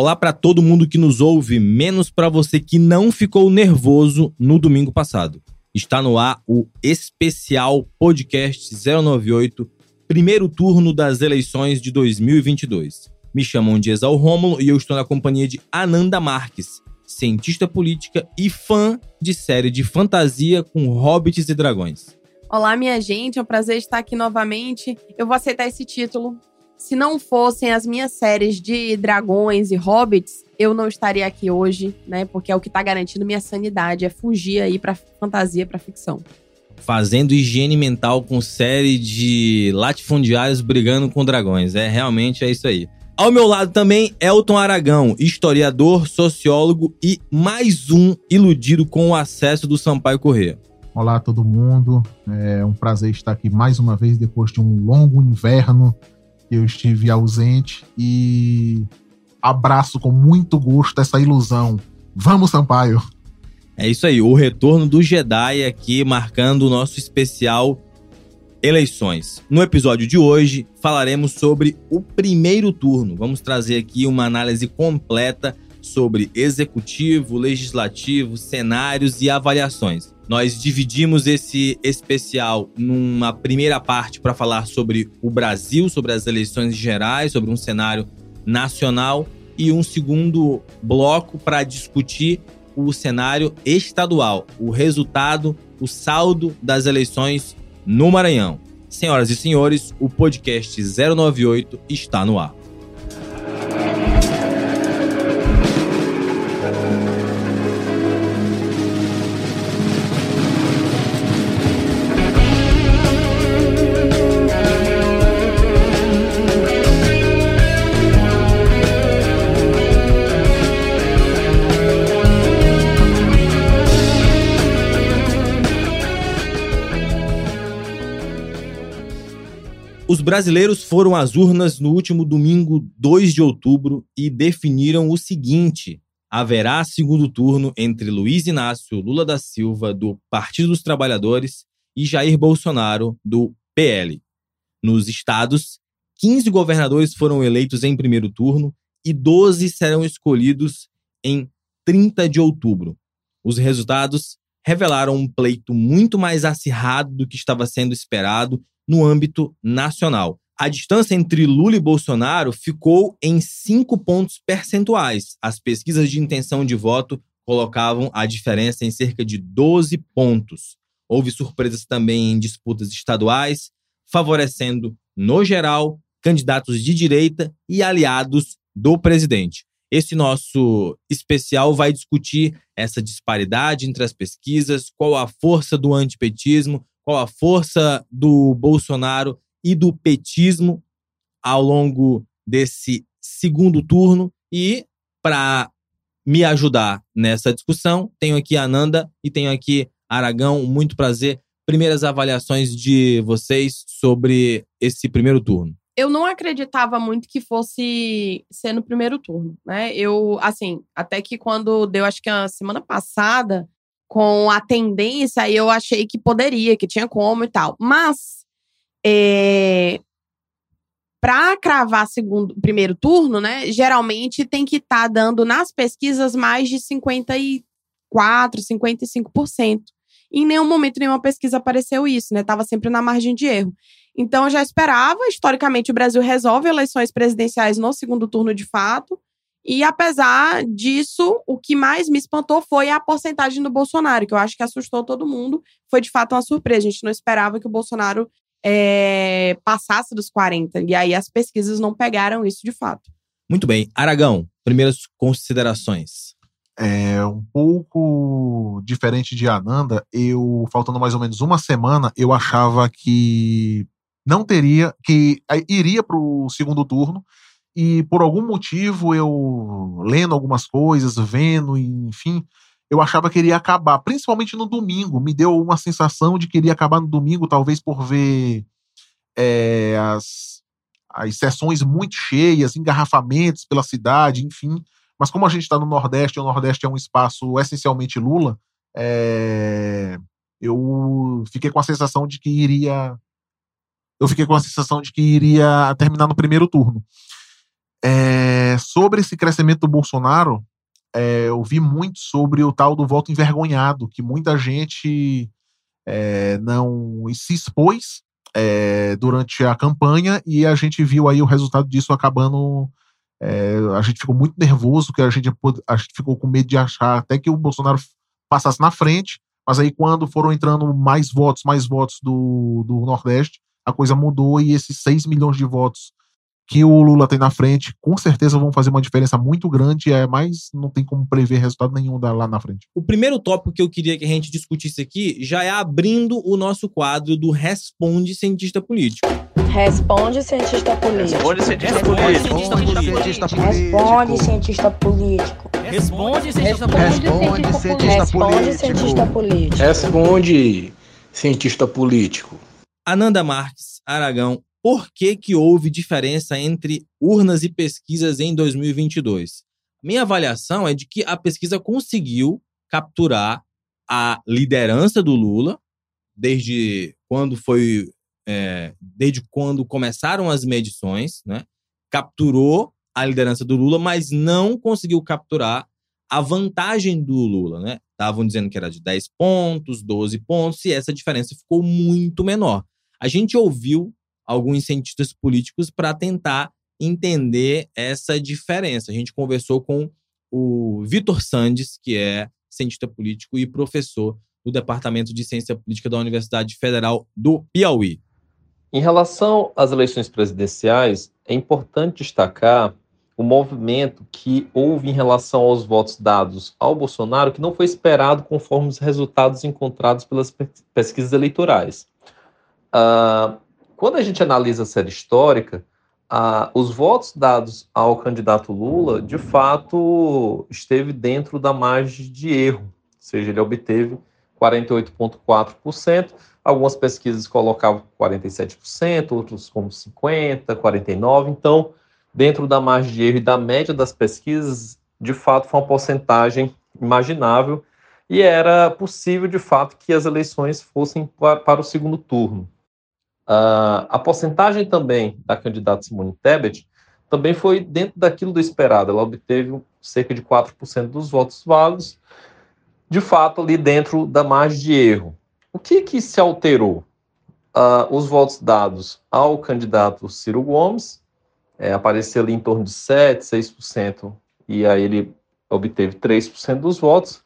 Olá para todo mundo que nos ouve, menos para você que não ficou nervoso no domingo passado. Está no ar o especial podcast 098, primeiro turno das eleições de 2022. Me chamam de Exal Rômulo e eu estou na companhia de Ananda Marques, cientista política e fã de série de fantasia com hobbits e dragões. Olá, minha gente, é um prazer estar aqui novamente. Eu vou aceitar esse título se não fossem as minhas séries de dragões e hobbits, eu não estaria aqui hoje, né? Porque é o que tá garantindo minha sanidade, é fugir aí pra fantasia, pra ficção. Fazendo higiene mental com série de latifundiários brigando com dragões. É, realmente é isso aí. Ao meu lado também, Elton Aragão, historiador, sociólogo e mais um iludido com o acesso do Sampaio Corrêa. Olá a todo mundo, é um prazer estar aqui mais uma vez depois de um longo inverno eu estive ausente e abraço com muito gosto essa ilusão. Vamos, Sampaio! É isso aí, o retorno do Jedi aqui marcando o nosso especial eleições. No episódio de hoje falaremos sobre o primeiro turno. Vamos trazer aqui uma análise completa sobre executivo, legislativo, cenários e avaliações. Nós dividimos esse especial numa primeira parte para falar sobre o Brasil, sobre as eleições gerais, sobre um cenário nacional, e um segundo bloco para discutir o cenário estadual, o resultado, o saldo das eleições no Maranhão. Senhoras e senhores, o podcast 098 está no ar. Os brasileiros foram às urnas no último domingo, 2 de outubro, e definiram o seguinte: haverá segundo turno entre Luiz Inácio Lula da Silva, do Partido dos Trabalhadores, e Jair Bolsonaro, do PL. Nos estados, 15 governadores foram eleitos em primeiro turno e 12 serão escolhidos em 30 de outubro. Os resultados revelaram um pleito muito mais acirrado do que estava sendo esperado no âmbito nacional. A distância entre Lula e Bolsonaro ficou em cinco pontos percentuais. As pesquisas de intenção de voto colocavam a diferença em cerca de 12 pontos. Houve surpresas também em disputas estaduais, favorecendo, no geral, candidatos de direita e aliados do presidente. Esse nosso especial vai discutir essa disparidade entre as pesquisas, qual a força do antipetismo, qual a força do Bolsonaro e do petismo ao longo desse segundo turno. E para me ajudar nessa discussão, tenho aqui a Nanda e tenho aqui Aragão. Muito prazer. Primeiras avaliações de vocês sobre esse primeiro turno. Eu não acreditava muito que fosse ser no primeiro turno, né? Eu, assim, até que quando deu, acho que a semana passada, com a tendência, eu achei que poderia, que tinha como e tal. Mas, é, para cravar segundo, primeiro turno, né, geralmente tem que estar tá dando nas pesquisas mais de 54, 55%. em nenhum momento nenhuma pesquisa apareceu isso, né? Tava sempre na margem de erro. Então eu já esperava, historicamente o Brasil resolve eleições presidenciais no segundo turno de fato. E apesar disso, o que mais me espantou foi a porcentagem do Bolsonaro, que eu acho que assustou todo mundo. Foi de fato uma surpresa. A gente não esperava que o Bolsonaro é, passasse dos 40. E aí as pesquisas não pegaram isso de fato. Muito bem. Aragão, primeiras considerações. É um pouco diferente de Ananda. Eu, faltando mais ou menos uma semana, eu achava que não teria, que iria para o segundo turno e por algum motivo eu lendo algumas coisas, vendo, enfim, eu achava que iria acabar, principalmente no domingo. Me deu uma sensação de que iria acabar no domingo, talvez por ver é, as, as sessões muito cheias, engarrafamentos pela cidade, enfim. Mas como a gente está no Nordeste, o Nordeste é um espaço essencialmente Lula, é, eu fiquei com a sensação de que iria. Eu fiquei com a sensação de que iria terminar no primeiro turno. É, sobre esse crescimento do Bolsonaro, é, eu vi muito sobre o tal do voto envergonhado, que muita gente é, não se expôs é, durante a campanha e a gente viu aí o resultado disso acabando. É, a gente ficou muito nervoso, que a gente, a gente ficou com medo de achar até que o Bolsonaro passasse na frente, mas aí quando foram entrando mais votos, mais votos do, do Nordeste, a coisa mudou e esses 6 milhões de votos que o Lula tem na frente, com certeza vão fazer uma diferença muito grande, é, mas não tem como prever resultado nenhum lá na frente. O primeiro tópico que eu queria que a gente discutisse aqui já é abrindo o nosso quadro do Responde Cientista Político. Responde cientista político. Responde cientista político. Responde cientista político. Responde cientista político. Responde cientista político. Responde cientista político. Ananda Marques, Aragão, por que, que houve diferença entre urnas e pesquisas em 2022? Minha avaliação é de que a pesquisa conseguiu capturar a liderança do Lula desde quando foi é, desde quando começaram as medições, né? Capturou a liderança do Lula, mas não conseguiu capturar a vantagem do Lula, né? Estavam dizendo que era de 10 pontos, 12 pontos, e essa diferença ficou muito menor. A gente ouviu alguns cientistas políticos para tentar entender essa diferença. A gente conversou com o Vitor Sandes, que é cientista político e professor do Departamento de Ciência Política da Universidade Federal do Piauí. Em relação às eleições presidenciais, é importante destacar o movimento que houve em relação aos votos dados ao Bolsonaro, que não foi esperado conforme os resultados encontrados pelas pesquisas eleitorais. Uh, quando a gente analisa a série histórica, os votos dados ao candidato Lula, de fato, esteve dentro da margem de erro, ou seja, ele obteve 48,4%. Algumas pesquisas colocavam 47%, outros como 50%, 49%. Então, dentro da margem de erro e da média das pesquisas, de fato, foi uma porcentagem imaginável e era possível, de fato, que as eleições fossem para o segundo turno. Uh, a porcentagem também da candidata Simone Tebet também foi dentro daquilo do esperado. Ela obteve cerca de 4% dos votos válidos, de fato, ali dentro da margem de erro. O que, que se alterou? Uh, os votos dados ao candidato Ciro Gomes é, apareceu ali em torno de 7%, 6%, e aí ele obteve 3% dos votos,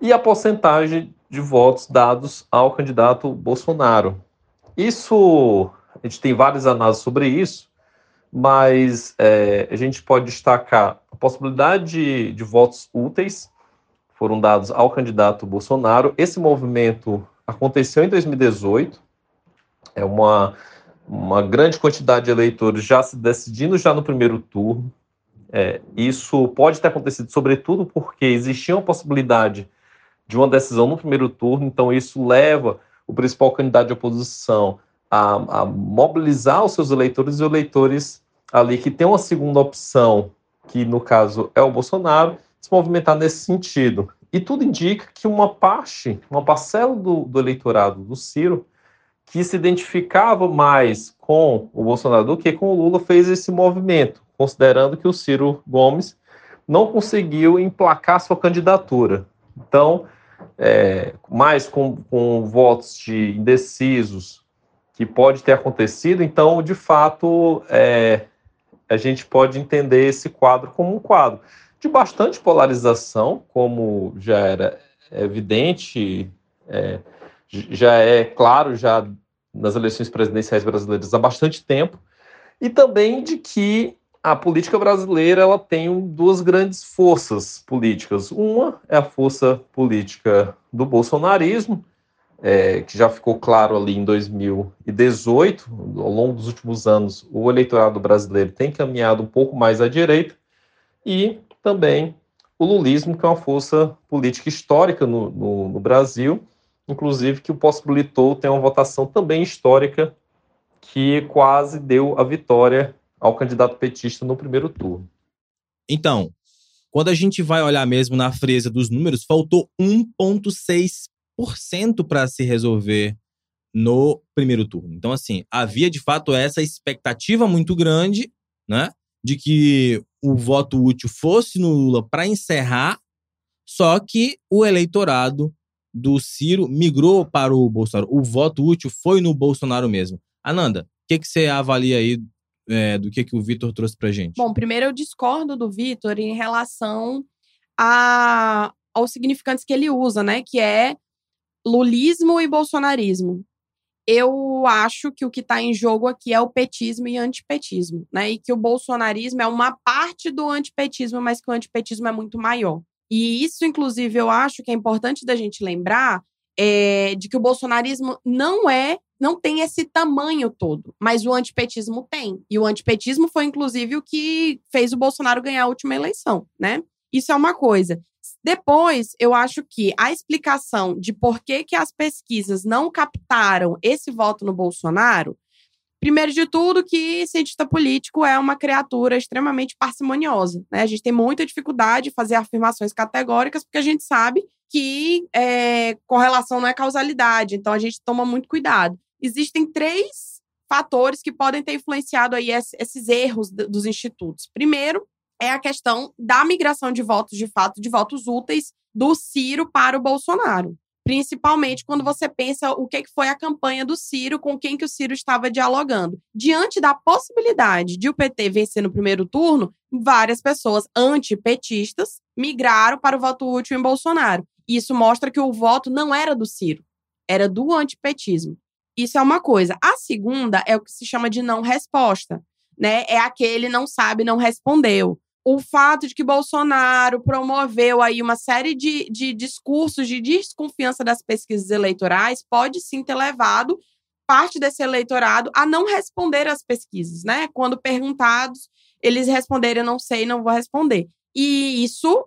e a porcentagem de votos dados ao candidato Bolsonaro, isso, a gente tem várias análises sobre isso, mas é, a gente pode destacar a possibilidade de, de votos úteis foram dados ao candidato Bolsonaro. Esse movimento aconteceu em 2018, é uma, uma grande quantidade de eleitores já se decidindo já no primeiro turno. É, isso pode ter acontecido, sobretudo porque existia uma possibilidade de uma decisão no primeiro turno, então isso leva o principal candidato de oposição a, a mobilizar os seus eleitores e eleitores ali que tem uma segunda opção, que no caso é o Bolsonaro, se movimentar nesse sentido. E tudo indica que uma parte, uma parcela do, do eleitorado do Ciro, que se identificava mais com o Bolsonaro do que com o Lula, fez esse movimento, considerando que o Ciro Gomes não conseguiu emplacar sua candidatura. Então, é, mais com, com votos de indecisos, que pode ter acontecido, então, de fato, é, a gente pode entender esse quadro como um quadro de bastante polarização, como já era evidente, é, já é claro já nas eleições presidenciais brasileiras há bastante tempo, e também de que a política brasileira ela tem duas grandes forças políticas. Uma é a força política do bolsonarismo, é, que já ficou claro ali em 2018, ao longo dos últimos anos, o eleitorado brasileiro tem caminhado um pouco mais à direita, e também o lulismo, que é uma força política histórica no, no, no Brasil, inclusive que o possibilitou ter uma votação também histórica que quase deu a vitória ao candidato petista no primeiro turno. Então, quando a gente vai olhar mesmo na fresa dos números, faltou 1,6% para se resolver no primeiro turno. Então, assim, havia de fato essa expectativa muito grande, né? de que o voto útil fosse no Lula para encerrar, só que o eleitorado do Ciro migrou para o Bolsonaro. O voto útil foi no Bolsonaro mesmo. Ananda, o que, que você avalia aí é, do que, que o Vitor trouxe pra gente? Bom, primeiro eu discordo do Vitor em relação a, aos significantes que ele usa, né? Que é lulismo e bolsonarismo. Eu acho que o que está em jogo aqui é o petismo e antipetismo, né? E que o bolsonarismo é uma parte do antipetismo, mas que o antipetismo é muito maior. E isso, inclusive, eu acho que é importante da gente lembrar é, de que o bolsonarismo não é, não tem esse tamanho todo, mas o antipetismo tem. E o antipetismo foi, inclusive, o que fez o Bolsonaro ganhar a última eleição, né? Isso é uma coisa. Depois, eu acho que a explicação de por que, que as pesquisas não captaram esse voto no Bolsonaro, primeiro de tudo, que cientista político é uma criatura extremamente parcimoniosa. Né? A gente tem muita dificuldade de fazer afirmações categóricas, porque a gente sabe que é, correlação não é causalidade, então a gente toma muito cuidado. Existem três fatores que podem ter influenciado aí esses erros dos institutos. Primeiro, é a questão da migração de votos, de fato, de votos úteis do Ciro para o Bolsonaro. Principalmente quando você pensa o que foi a campanha do Ciro, com quem que o Ciro estava dialogando. Diante da possibilidade de o PT vencer no primeiro turno, várias pessoas antipetistas migraram para o voto útil em Bolsonaro. Isso mostra que o voto não era do Ciro, era do antipetismo. Isso é uma coisa. A segunda é o que se chama de não resposta, né? É aquele não sabe, não respondeu o fato de que Bolsonaro promoveu aí uma série de, de discursos de desconfiança das pesquisas eleitorais pode sim ter levado parte desse eleitorado a não responder às pesquisas, né? Quando perguntados, eles responderem não sei, não vou responder. E isso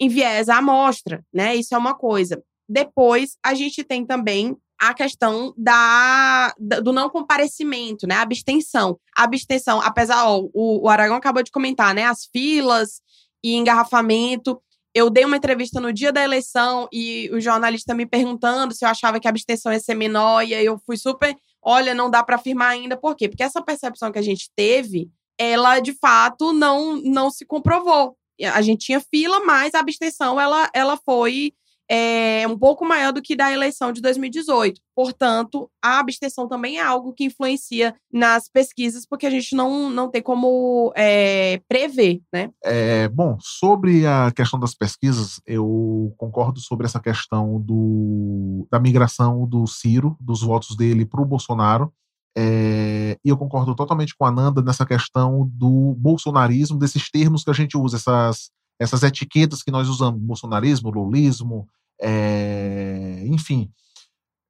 enviesa a amostra, né? Isso é uma coisa. Depois, a gente tem também a questão da, do não comparecimento, né? A abstenção. A abstenção, apesar, ó, o, o Aragão acabou de comentar, né? As filas e engarrafamento. Eu dei uma entrevista no dia da eleição e o jornalista me perguntando se eu achava que a abstenção ia ser menor, e aí eu fui super. Olha, não dá para afirmar ainda. Por quê? Porque essa percepção que a gente teve, ela de fato não, não se comprovou. A gente tinha fila, mas a abstenção ela, ela foi é um pouco maior do que da eleição de 2018. Portanto, a abstenção também é algo que influencia nas pesquisas, porque a gente não, não tem como é, prever, né? É, bom, sobre a questão das pesquisas, eu concordo sobre essa questão do, da migração do Ciro, dos votos dele para o Bolsonaro. É, e eu concordo totalmente com a Nanda nessa questão do bolsonarismo, desses termos que a gente usa, essas, essas etiquetas que nós usamos, bolsonarismo, lulismo, é, enfim,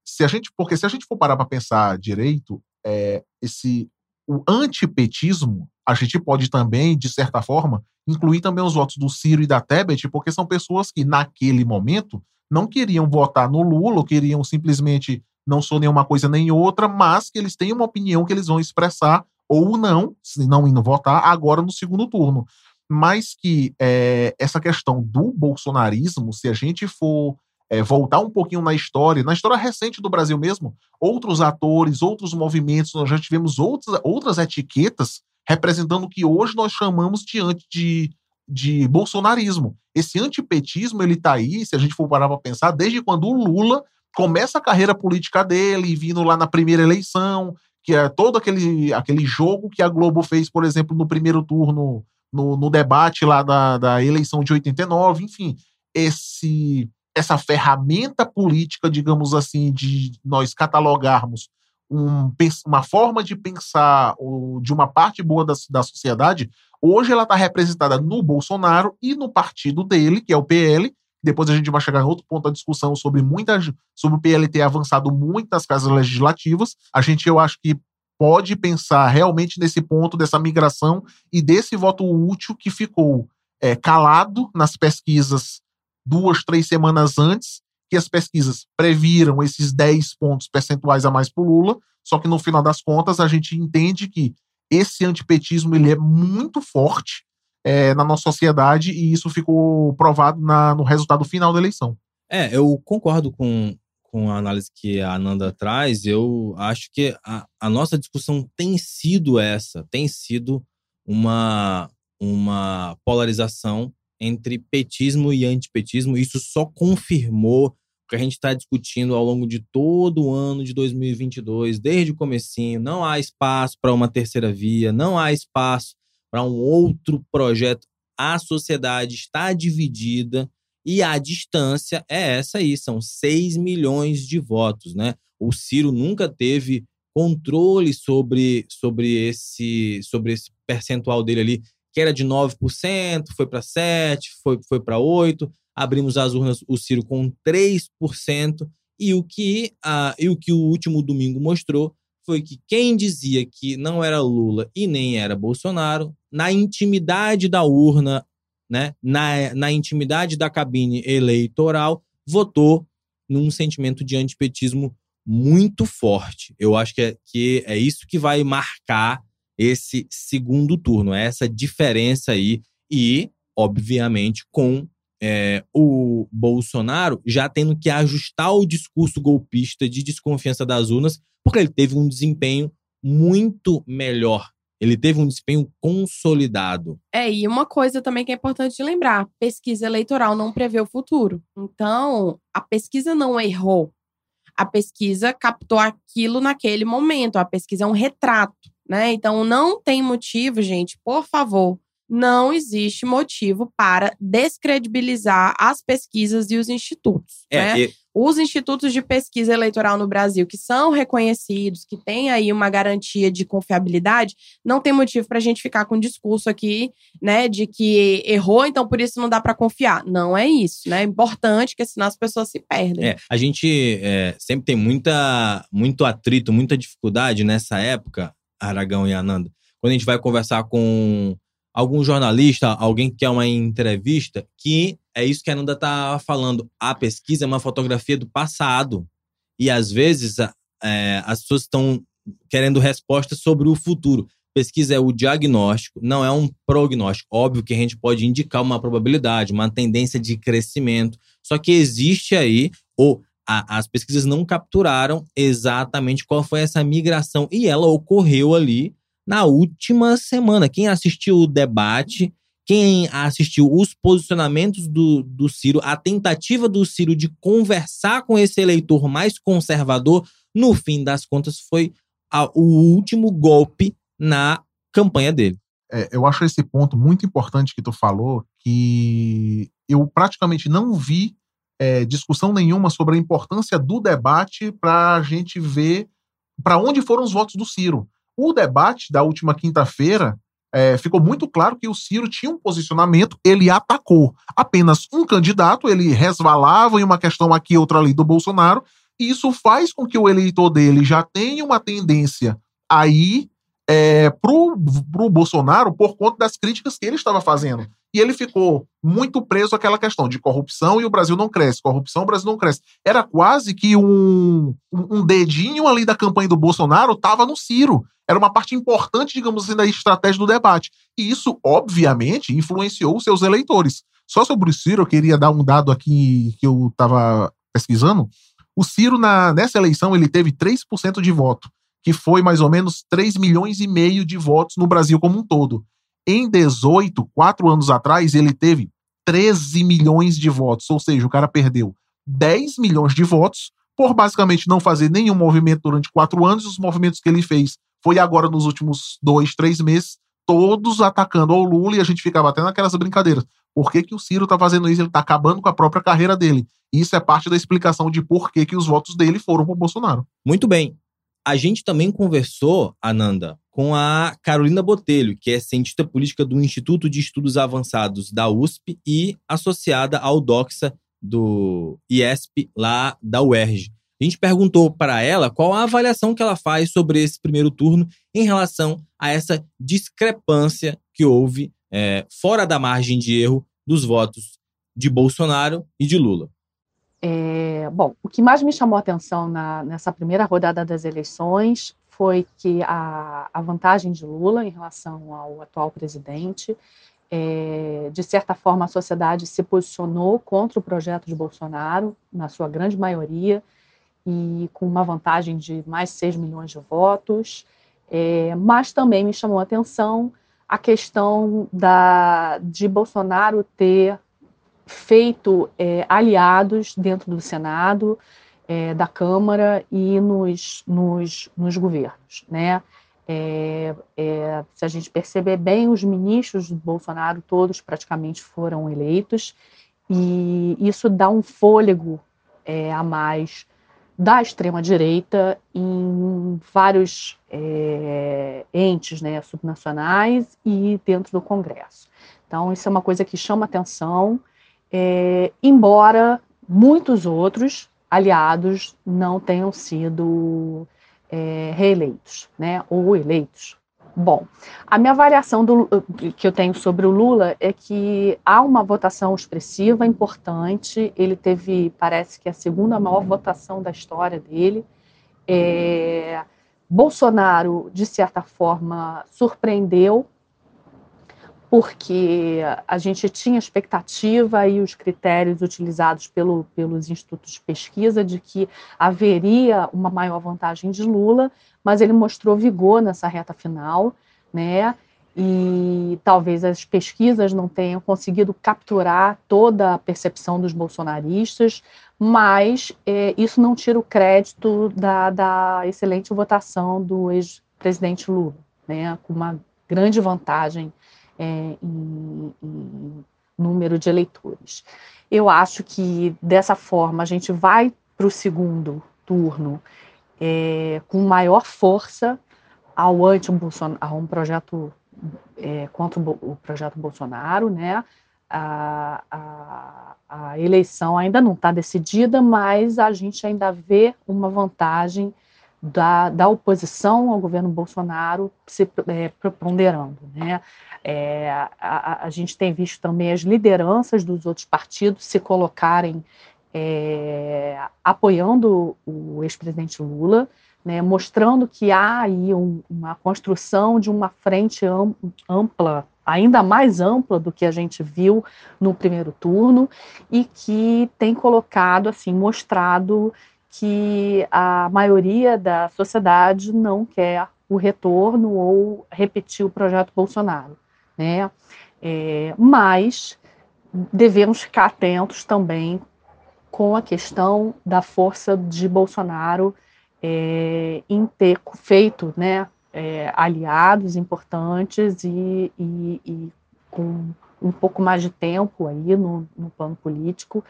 se a gente, porque se a gente for parar para pensar direito, é, esse o antipetismo, a gente pode também, de certa forma, incluir também os votos do Ciro e da Tebet, porque são pessoas que, naquele momento, não queriam votar no Lula, queriam simplesmente não sou nenhuma coisa nem outra, mas que eles têm uma opinião que eles vão expressar ou não, se não indo votar, agora no segundo turno mas que é, essa questão do bolsonarismo, se a gente for é, voltar um pouquinho na história, na história recente do Brasil mesmo, outros atores, outros movimentos, nós já tivemos outras, outras etiquetas representando o que hoje nós chamamos de, de, de bolsonarismo. Esse antipetismo, ele está aí, se a gente for parar para pensar, desde quando o Lula começa a carreira política dele, vindo lá na primeira eleição, que é todo aquele, aquele jogo que a Globo fez, por exemplo, no primeiro turno no, no debate lá da, da eleição de 89, enfim, esse essa ferramenta política, digamos assim, de nós catalogarmos um, uma forma de pensar de uma parte boa da, da sociedade, hoje ela está representada no Bolsonaro e no partido dele, que é o PL. Depois a gente vai chegar em outro ponto da discussão sobre muita, sobre o PL ter avançado muito nas casas legislativas. A gente, eu acho que pode pensar realmente nesse ponto dessa migração e desse voto útil que ficou é, calado nas pesquisas duas, três semanas antes, que as pesquisas previram esses 10 pontos percentuais a mais para o Lula, só que no final das contas a gente entende que esse antipetismo ele é muito forte é, na nossa sociedade e isso ficou provado na, no resultado final da eleição. É, eu concordo com, com a análise que a Ananda traz, eu acho que a, a nossa discussão tem sido essa, tem sido uma, uma polarização entre petismo e antipetismo. Isso só confirmou o que a gente está discutindo ao longo de todo o ano de 2022, desde o comecinho. Não há espaço para uma terceira via, não há espaço para um outro projeto. A sociedade está dividida e a distância é essa aí, são 6 milhões de votos, né? O Ciro nunca teve controle sobre, sobre, esse, sobre esse percentual dele ali, que era de 9%, foi para 7%, foi, foi para 8%, abrimos as urnas, o Ciro com 3%, e o, que, a, e o que o último domingo mostrou foi que quem dizia que não era Lula e nem era Bolsonaro, na intimidade da urna, né, na, na intimidade da cabine eleitoral, votou num sentimento de antipetismo muito forte. Eu acho que é, que é isso que vai marcar esse segundo turno, é essa diferença aí. E, obviamente, com é, o Bolsonaro já tendo que ajustar o discurso golpista de desconfiança das urnas, porque ele teve um desempenho muito melhor. Ele teve um desempenho consolidado. É, e uma coisa também que é importante lembrar: pesquisa eleitoral não prevê o futuro. Então, a pesquisa não errou a pesquisa captou aquilo naquele momento. A pesquisa é um retrato, né? Então não tem motivo, gente, por favor, não existe motivo para descredibilizar as pesquisas e os institutos. É, né? e- Os institutos de pesquisa eleitoral no Brasil, que são reconhecidos, que têm aí uma garantia de confiabilidade, não tem motivo para a gente ficar com um discurso aqui, né, de que errou, então por isso não dá para confiar. Não é isso, né? É importante, porque senão as pessoas se perdem. É, a gente é, sempre tem muita, muito atrito, muita dificuldade nessa época, Aragão e Ananda, quando a gente vai conversar com algum jornalista, alguém que quer uma entrevista, que é isso que a Ananda tá falando. A pesquisa é uma fotografia do passado. E às vezes é, as pessoas estão querendo respostas sobre o futuro. Pesquisa é o diagnóstico, não é um prognóstico. Óbvio que a gente pode indicar uma probabilidade, uma tendência de crescimento. Só que existe aí, ou a- as pesquisas não capturaram exatamente qual foi essa migração. E ela ocorreu ali na última semana. Quem assistiu o debate, quem assistiu os posicionamentos do, do Ciro, a tentativa do Ciro de conversar com esse eleitor mais conservador, no fim das contas, foi a- o último golpe na campanha dele. É, eu acho esse ponto muito importante que tu falou, que eu praticamente não vi é, discussão nenhuma sobre a importância do debate para a gente ver para onde foram os votos do Ciro. O debate da última quinta-feira é, ficou muito claro que o Ciro tinha um posicionamento, ele atacou apenas um candidato, ele resvalava em uma questão aqui, outra ali do Bolsonaro, e isso faz com que o eleitor dele já tenha uma tendência a ir é, pro, pro Bolsonaro por conta das críticas que ele estava fazendo. E ele ficou muito preso àquela questão de corrupção e o Brasil não cresce. Corrupção, o Brasil não cresce. Era quase que um um dedinho ali da campanha do Bolsonaro estava no Ciro. Era uma parte importante, digamos assim, da estratégia do debate. E isso, obviamente, influenciou os seus eleitores. Só sobre o Ciro, eu queria dar um dado aqui que eu estava pesquisando. O Ciro, na, nessa eleição, ele teve 3% de voto que foi mais ou menos 3 milhões e meio de votos no Brasil como um todo. Em 18, quatro anos atrás, ele teve 13 milhões de votos, ou seja, o cara perdeu 10 milhões de votos por basicamente não fazer nenhum movimento durante quatro anos, e os movimentos que ele fez foi agora nos últimos dois, três meses, todos atacando ao Lula, e a gente ficava até naquelas brincadeiras. Por que, que o Ciro tá fazendo isso? Ele tá acabando com a própria carreira dele. Isso é parte da explicação de por que, que os votos dele foram pro Bolsonaro. Muito bem. A gente também conversou, Ananda, com a Carolina Botelho, que é cientista política do Instituto de Estudos Avançados da USP e associada ao DOXA do IESP lá da UERJ. A gente perguntou para ela qual a avaliação que ela faz sobre esse primeiro turno em relação a essa discrepância que houve é, fora da margem de erro dos votos de Bolsonaro e de Lula. É, bom, o que mais me chamou a atenção na- nessa primeira rodada das eleições foi que a, a vantagem de Lula em relação ao atual presidente, é, de certa forma, a sociedade se posicionou contra o projeto de Bolsonaro, na sua grande maioria, e com uma vantagem de mais 6 milhões de votos. É, mas também me chamou a atenção a questão da, de Bolsonaro ter feito é, aliados dentro do Senado, é, da Câmara e nos, nos, nos governos. Né? É, é, se a gente perceber bem, os ministros do Bolsonaro todos praticamente foram eleitos, e isso dá um fôlego é, a mais da extrema-direita em vários é, entes né, subnacionais e dentro do Congresso. Então, isso é uma coisa que chama atenção, é, embora muitos outros aliados não tenham sido é, reeleitos, né, ou eleitos. Bom, a minha avaliação do, que eu tenho sobre o Lula é que há uma votação expressiva, importante. Ele teve, parece que a segunda maior votação da história dele. É, Bolsonaro, de certa forma, surpreendeu porque a gente tinha expectativa e os critérios utilizados pelo, pelos institutos de pesquisa de que haveria uma maior vantagem de Lula, mas ele mostrou vigor nessa reta final, né? E talvez as pesquisas não tenham conseguido capturar toda a percepção dos bolsonaristas, mas é, isso não tira o crédito da, da excelente votação do ex-presidente Lula, né? Com uma grande vantagem é, em, em número de eleitores. Eu acho que dessa forma a gente vai para o segundo turno é, com maior força ao anti a um projeto é, contra o, projeto Bolsonaro, né? A, a, a eleição ainda não está decidida, mas a gente ainda vê uma vantagem da, da oposição ao governo Bolsonaro se é, preponderando, né? É, a, a, gente tem visto também as lideranças dos outros partidos se colocarem é, apoiando o ex-presidente Lula, né, mostrando que há aí um, uma construção de uma frente ampla, ainda mais ampla do que a gente viu no primeiro turno, e que tem colocado, assim, mostrado que a maioria da sociedade não quer o retorno ou repetir o projeto Bolsonaro né? É, mas devemos ficar atentos também com a questão da força de Bolsonaro é, em ter feito né, é, aliados importantes e, e, e, com um pouco mais de tempo aí no, no plano político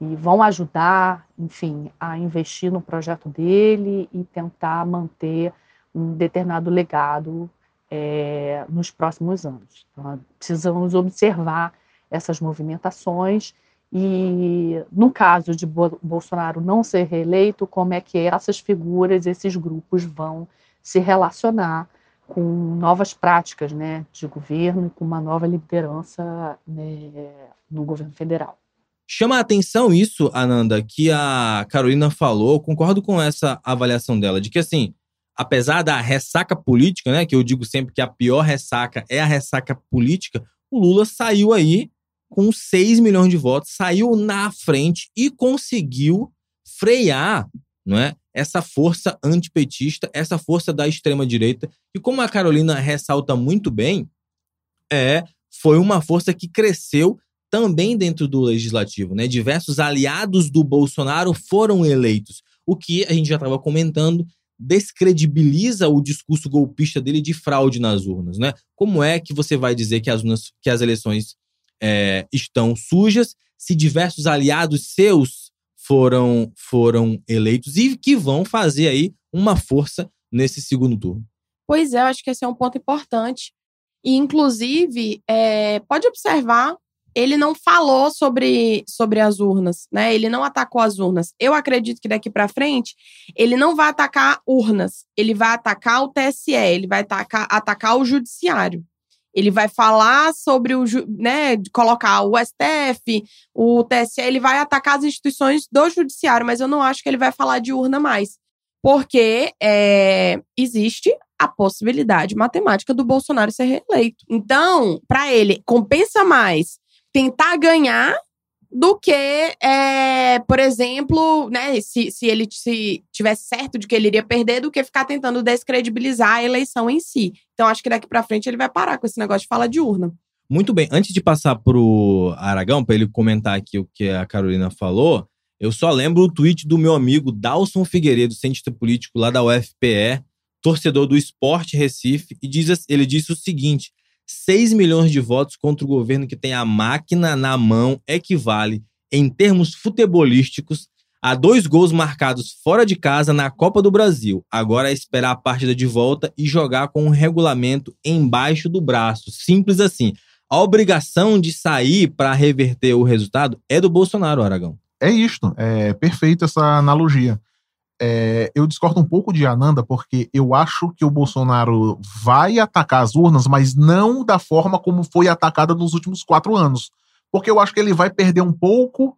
e vão ajudar, enfim, a investir no projeto dele e tentar manter um determinado legado é, nos próximos anos. Então, precisamos observar essas movimentações e, no caso de Bolsonaro não ser reeleito, como é que essas figuras, esses grupos vão se relacionar com novas práticas né, de governo e com uma nova liderança né, no governo federal. Chama a atenção isso, Ananda, que a Carolina falou, concordo com essa avaliação dela, de que assim, apesar da ressaca política, né, que eu digo sempre que a pior ressaca é a ressaca política, o Lula saiu aí com 6 milhões de votos, saiu na frente e conseguiu frear, não é? Essa força antipetista, essa força da extrema direita, e como a Carolina ressalta muito bem, é foi uma força que cresceu também dentro do legislativo, né? Diversos aliados do Bolsonaro foram eleitos, o que a gente já estava comentando descredibiliza o discurso golpista dele de fraude nas urnas, né? Como é que você vai dizer que as, urnas, que as eleições é, estão sujas se diversos aliados seus foram, foram eleitos e que vão fazer aí uma força nesse segundo turno? Pois é, eu acho que esse é um ponto importante. E, inclusive, é, pode observar ele não falou sobre, sobre as urnas, né? Ele não atacou as urnas. Eu acredito que daqui para frente ele não vai atacar urnas, ele vai atacar o TSE, ele vai atacar, atacar o judiciário. Ele vai falar sobre o, né, colocar o STF, o TSE, ele vai atacar as instituições do judiciário, mas eu não acho que ele vai falar de urna mais. Porque é, existe a possibilidade matemática do Bolsonaro ser reeleito. Então, para ele, compensa mais tentar ganhar do que, é, por exemplo, né, se, se ele se tivesse certo de que ele iria perder, do que ficar tentando descredibilizar a eleição em si. Então acho que daqui pra frente ele vai parar com esse negócio de fala de urna. Muito bem, antes de passar pro Aragão, para ele comentar aqui o que a Carolina falou, eu só lembro o tweet do meu amigo Dalson Figueiredo, cientista político lá da UFPE, torcedor do Esporte Recife, e diz, ele disse o seguinte: 6 milhões de votos contra o governo que tem a máquina na mão equivale, em termos futebolísticos, a dois gols marcados fora de casa na Copa do Brasil. Agora é esperar a partida de volta e jogar com o regulamento embaixo do braço. Simples assim. A obrigação de sair para reverter o resultado é do Bolsonaro, Aragão. É isto, é perfeito essa analogia. É, eu discordo um pouco de Ananda, porque eu acho que o Bolsonaro vai atacar as urnas, mas não da forma como foi atacada nos últimos quatro anos. Porque eu acho que ele vai perder um pouco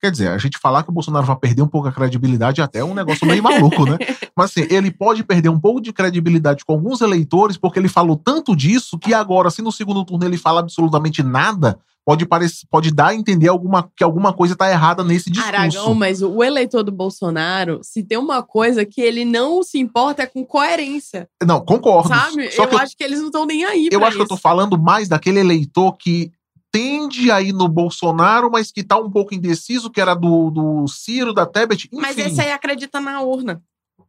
Quer dizer, a gente falar que o Bolsonaro vai perder um pouco a credibilidade é até um negócio meio maluco, né? Mas assim, ele pode perder um pouco de credibilidade com alguns eleitores, porque ele falou tanto disso que agora, se no segundo turno ele fala absolutamente nada, pode, parecer, pode dar a entender alguma, que alguma coisa está errada nesse discurso. Aragão, mas o eleitor do Bolsonaro, se tem uma coisa que ele não se importa é com coerência. Não, concordo. Sabe? Só eu, que eu, acho que eles não estão nem aí. eu acho que eu tô isso. falando mais daquele eleitor que tende a ir no Bolsonaro, mas que tá um pouco indeciso, que era do, do Ciro, da Tebet, enfim. Mas esse aí acredita na urna.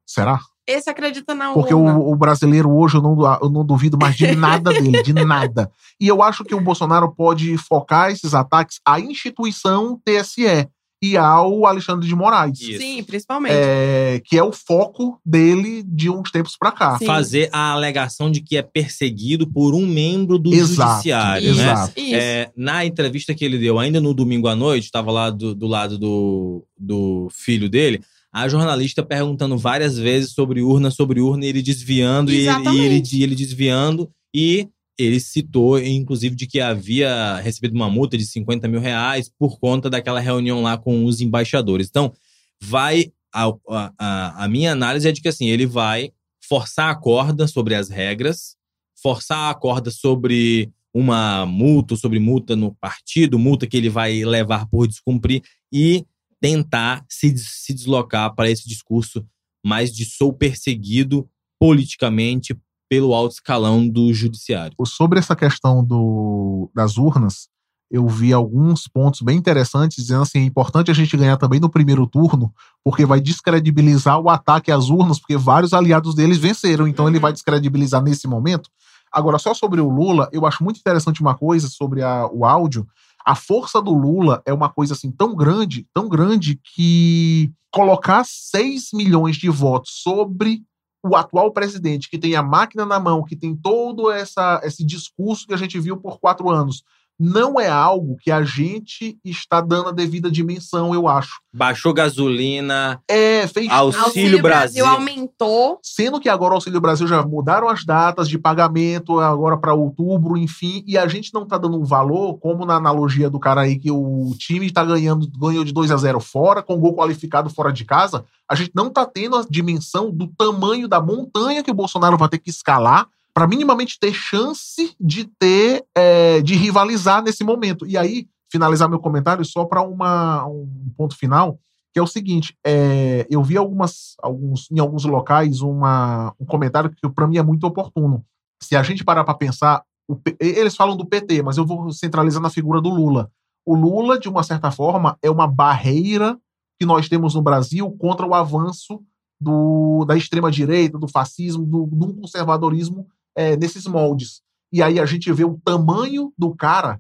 Será? Esse acredita na Porque urna. o, o brasileiro hoje eu não, eu não duvido mais de nada dele, de nada. E eu acho que o Bolsonaro pode focar esses ataques à instituição TSE e ao Alexandre de Moraes. Isso. Sim, principalmente. É, que é o foco dele de uns tempos pra cá. Sim. Fazer a alegação de que é perseguido por um membro do Exato, judiciário, Isso, né? exato. Isso. É, na entrevista que ele deu, ainda no domingo à noite, estava lá do, do lado do, do filho dele, a jornalista perguntando várias vezes sobre urna, sobre urna, e ele desviando, e ele, e ele, e ele desviando, e ele citou, inclusive, de que havia recebido uma multa de 50 mil reais por conta daquela reunião lá com os embaixadores. Então, vai. A, a- a, minha análise é de que assim, ele vai forçar a corda sobre as regras, forçar a corda sobre uma multa, sobre multa no partido, multa que ele vai levar por descumprir e tentar se, se deslocar para esse discurso mais de sou perseguido politicamente pelo alto escalão do judiciário. Sobre essa questão do, das urnas, eu vi alguns pontos bem interessantes, dizendo assim: é importante a gente ganhar também no primeiro turno, porque vai descredibilizar o ataque às urnas, porque vários aliados deles venceram, então ele Uhum. vai descredibilizar nesse momento. Agora, só sobre o Lula, eu acho muito interessante uma coisa sobre a- o áudio. A força do Lula é uma coisa assim tão grande, tão grande, que colocar 6 milhões de votos sobre o atual presidente, que tem a máquina na mão, que tem todo essa, esse discurso que a gente viu por quatro anos, não é algo que a gente está dando a devida dimensão, eu acho. Baixou gasolina, É, fez Auxílio Auxílio Brasil, Brasil. aumentou. Sendo que agora o Auxílio Brasil já mudaram as datas de pagamento, agora para outubro, enfim, e a gente não tá dando um valor, como na analogia do cara aí que o time tá ganhando, ganhou de 2 a 0 fora, com gol qualificado fora de casa, a gente não tá tendo a dimensão do tamanho da montanha que o Bolsonaro vai ter que escalar para minimamente ter chance de ter, é, de rivalizar nesse momento. E aí, finalizar meu comentário só para um ponto final, que é o seguinte: é, eu vi algumas, alguns, em alguns locais uma, um comentário que para mim é muito oportuno. Se a gente parar para pensar, o eles falam do PT, mas eu vou centralizar na figura do Lula. O Lula, de uma certa forma, é uma barreira que nós temos no Brasil contra o avanço do, da extrema-direita, do fascismo, do, do conservadorismo é, nesses moldes. E aí a gente vê o tamanho do cara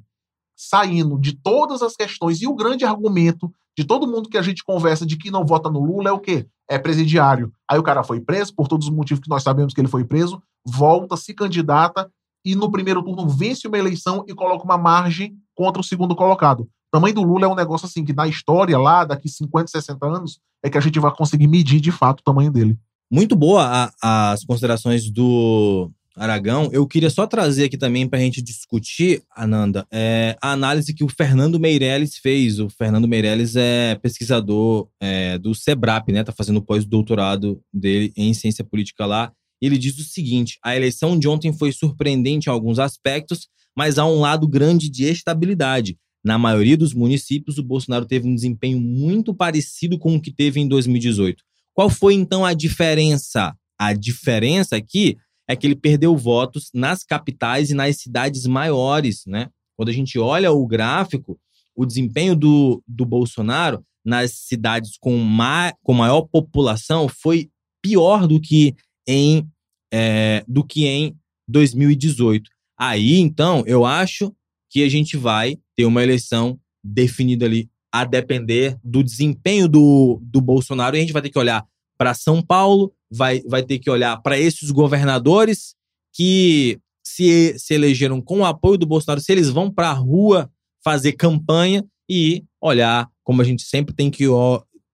saindo de todas as questões. E o grande argumento de todo mundo que a gente conversa de que não vota no Lula é o quê? É presidiário. Aí o cara foi preso, por todos os motivos que nós sabemos que ele foi preso, volta, se candidata e no primeiro turno vence uma eleição e coloca uma margem contra o segundo colocado. O tamanho do Lula é um negócio assim que na história lá, daqui 50, 60 anos, é que a gente vai conseguir medir de fato o tamanho dele. Muito boa a- as considerações do Aragão. Eu queria só trazer aqui também para a gente discutir, Ananda, é, a análise que o Fernando Meirelles fez. O Fernando Meirelles é pesquisador é, do SEBRAP, né? Tá fazendo pós-doutorado dele em ciência política lá. Ele diz o seguinte: a eleição de ontem foi surpreendente em alguns aspectos, mas há um lado grande de estabilidade. Na maioria dos municípios, o Bolsonaro teve um desempenho muito parecido com o que teve em 2018. Qual foi então a diferença? A diferença aqui é que ele perdeu votos nas capitais e nas cidades maiores, né? Quando a gente olha o gráfico, o desempenho do, do Bolsonaro nas cidades com, ma com maior população foi pior do que em, é, do que em 2018. Aí, então, eu acho que a gente vai ter uma eleição definida ali a depender do desempenho do, do Bolsonaro. E a gente vai ter que olhar para São Paulo, vai, vai ter que olhar para esses governadores que se, se elegeram com o apoio do Bolsonaro, se eles vão para a rua fazer campanha e olhar, como a gente sempre tem que,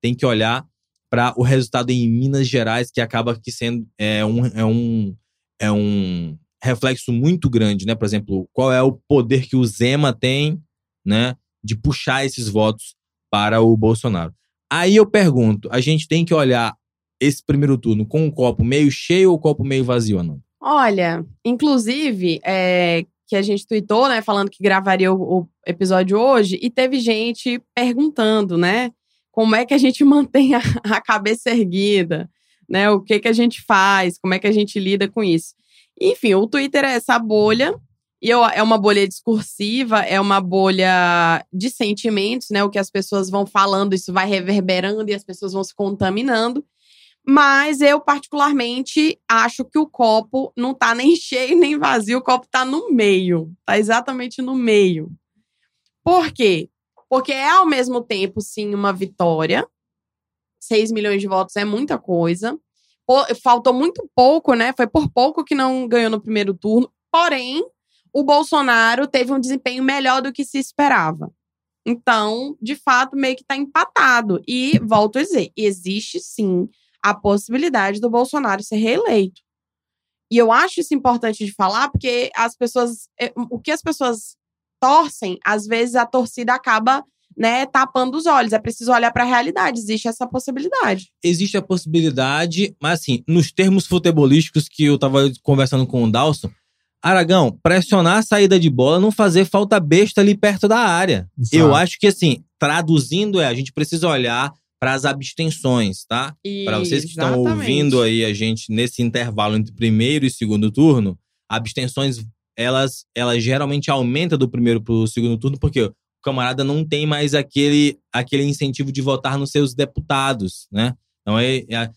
tem que olhar para o resultado em Minas Gerais, que acaba que sendo é um, é um, é um reflexo muito grande, né? Por exemplo, qual é o poder que o Zema tem, né, de puxar esses votos para o Bolsonaro. Aí eu pergunto, a gente tem que olhar esse primeiro turno com o copo meio cheio ou o copo meio vazio, Ananda? Olha, inclusive, é, que a gente tweetou, né, falando que gravaria o, o, episódio hoje, e teve gente perguntando, né, como é que a gente mantém a, a cabeça erguida, né, o que que a gente faz, como é que a gente lida com isso. Enfim, o Twitter é essa bolha, e é uma bolha discursiva, é uma bolha de sentimentos, né, o que as pessoas vão falando, isso vai reverberando e as pessoas vão se contaminando. Mas eu, particularmente, acho que o copo não tá nem cheio nem vazio, o copo tá no meio. Tá exatamente no meio. Por quê? Porque é ao mesmo tempo, sim, uma vitória. 6 milhões de votos é muita coisa. Faltou muito pouco, né? Foi por pouco que não ganhou no primeiro turno. Porém, o Bolsonaro teve um desempenho melhor do que se esperava. Então, de fato, meio que tá empatado. E, volto a dizer, existe sim a possibilidade do Bolsonaro ser reeleito. E eu acho isso importante de falar, porque as pessoas. Eh, o que as pessoas torcem, às vezes a torcida acaba né, tapando os olhos. É preciso olhar para a realidade. Existe essa possibilidade. Existe a possibilidade, mas assim, nos termos futebolísticos que eu estava conversando com o Dalson, Aragão, pressionar a saída de bola, não fazer falta besta ali perto da área. Exato. Eu acho que assim, traduzindo é, a gente precisa olhar para as abstenções, tá? Para vocês que estão ouvindo aí a gente nesse intervalo entre primeiro e segundo turno, abstenções elas elas geralmente aumentam do primeiro para o segundo turno porque o camarada não tem mais aquele aquele incentivo de votar nos seus deputados, né? Então é, é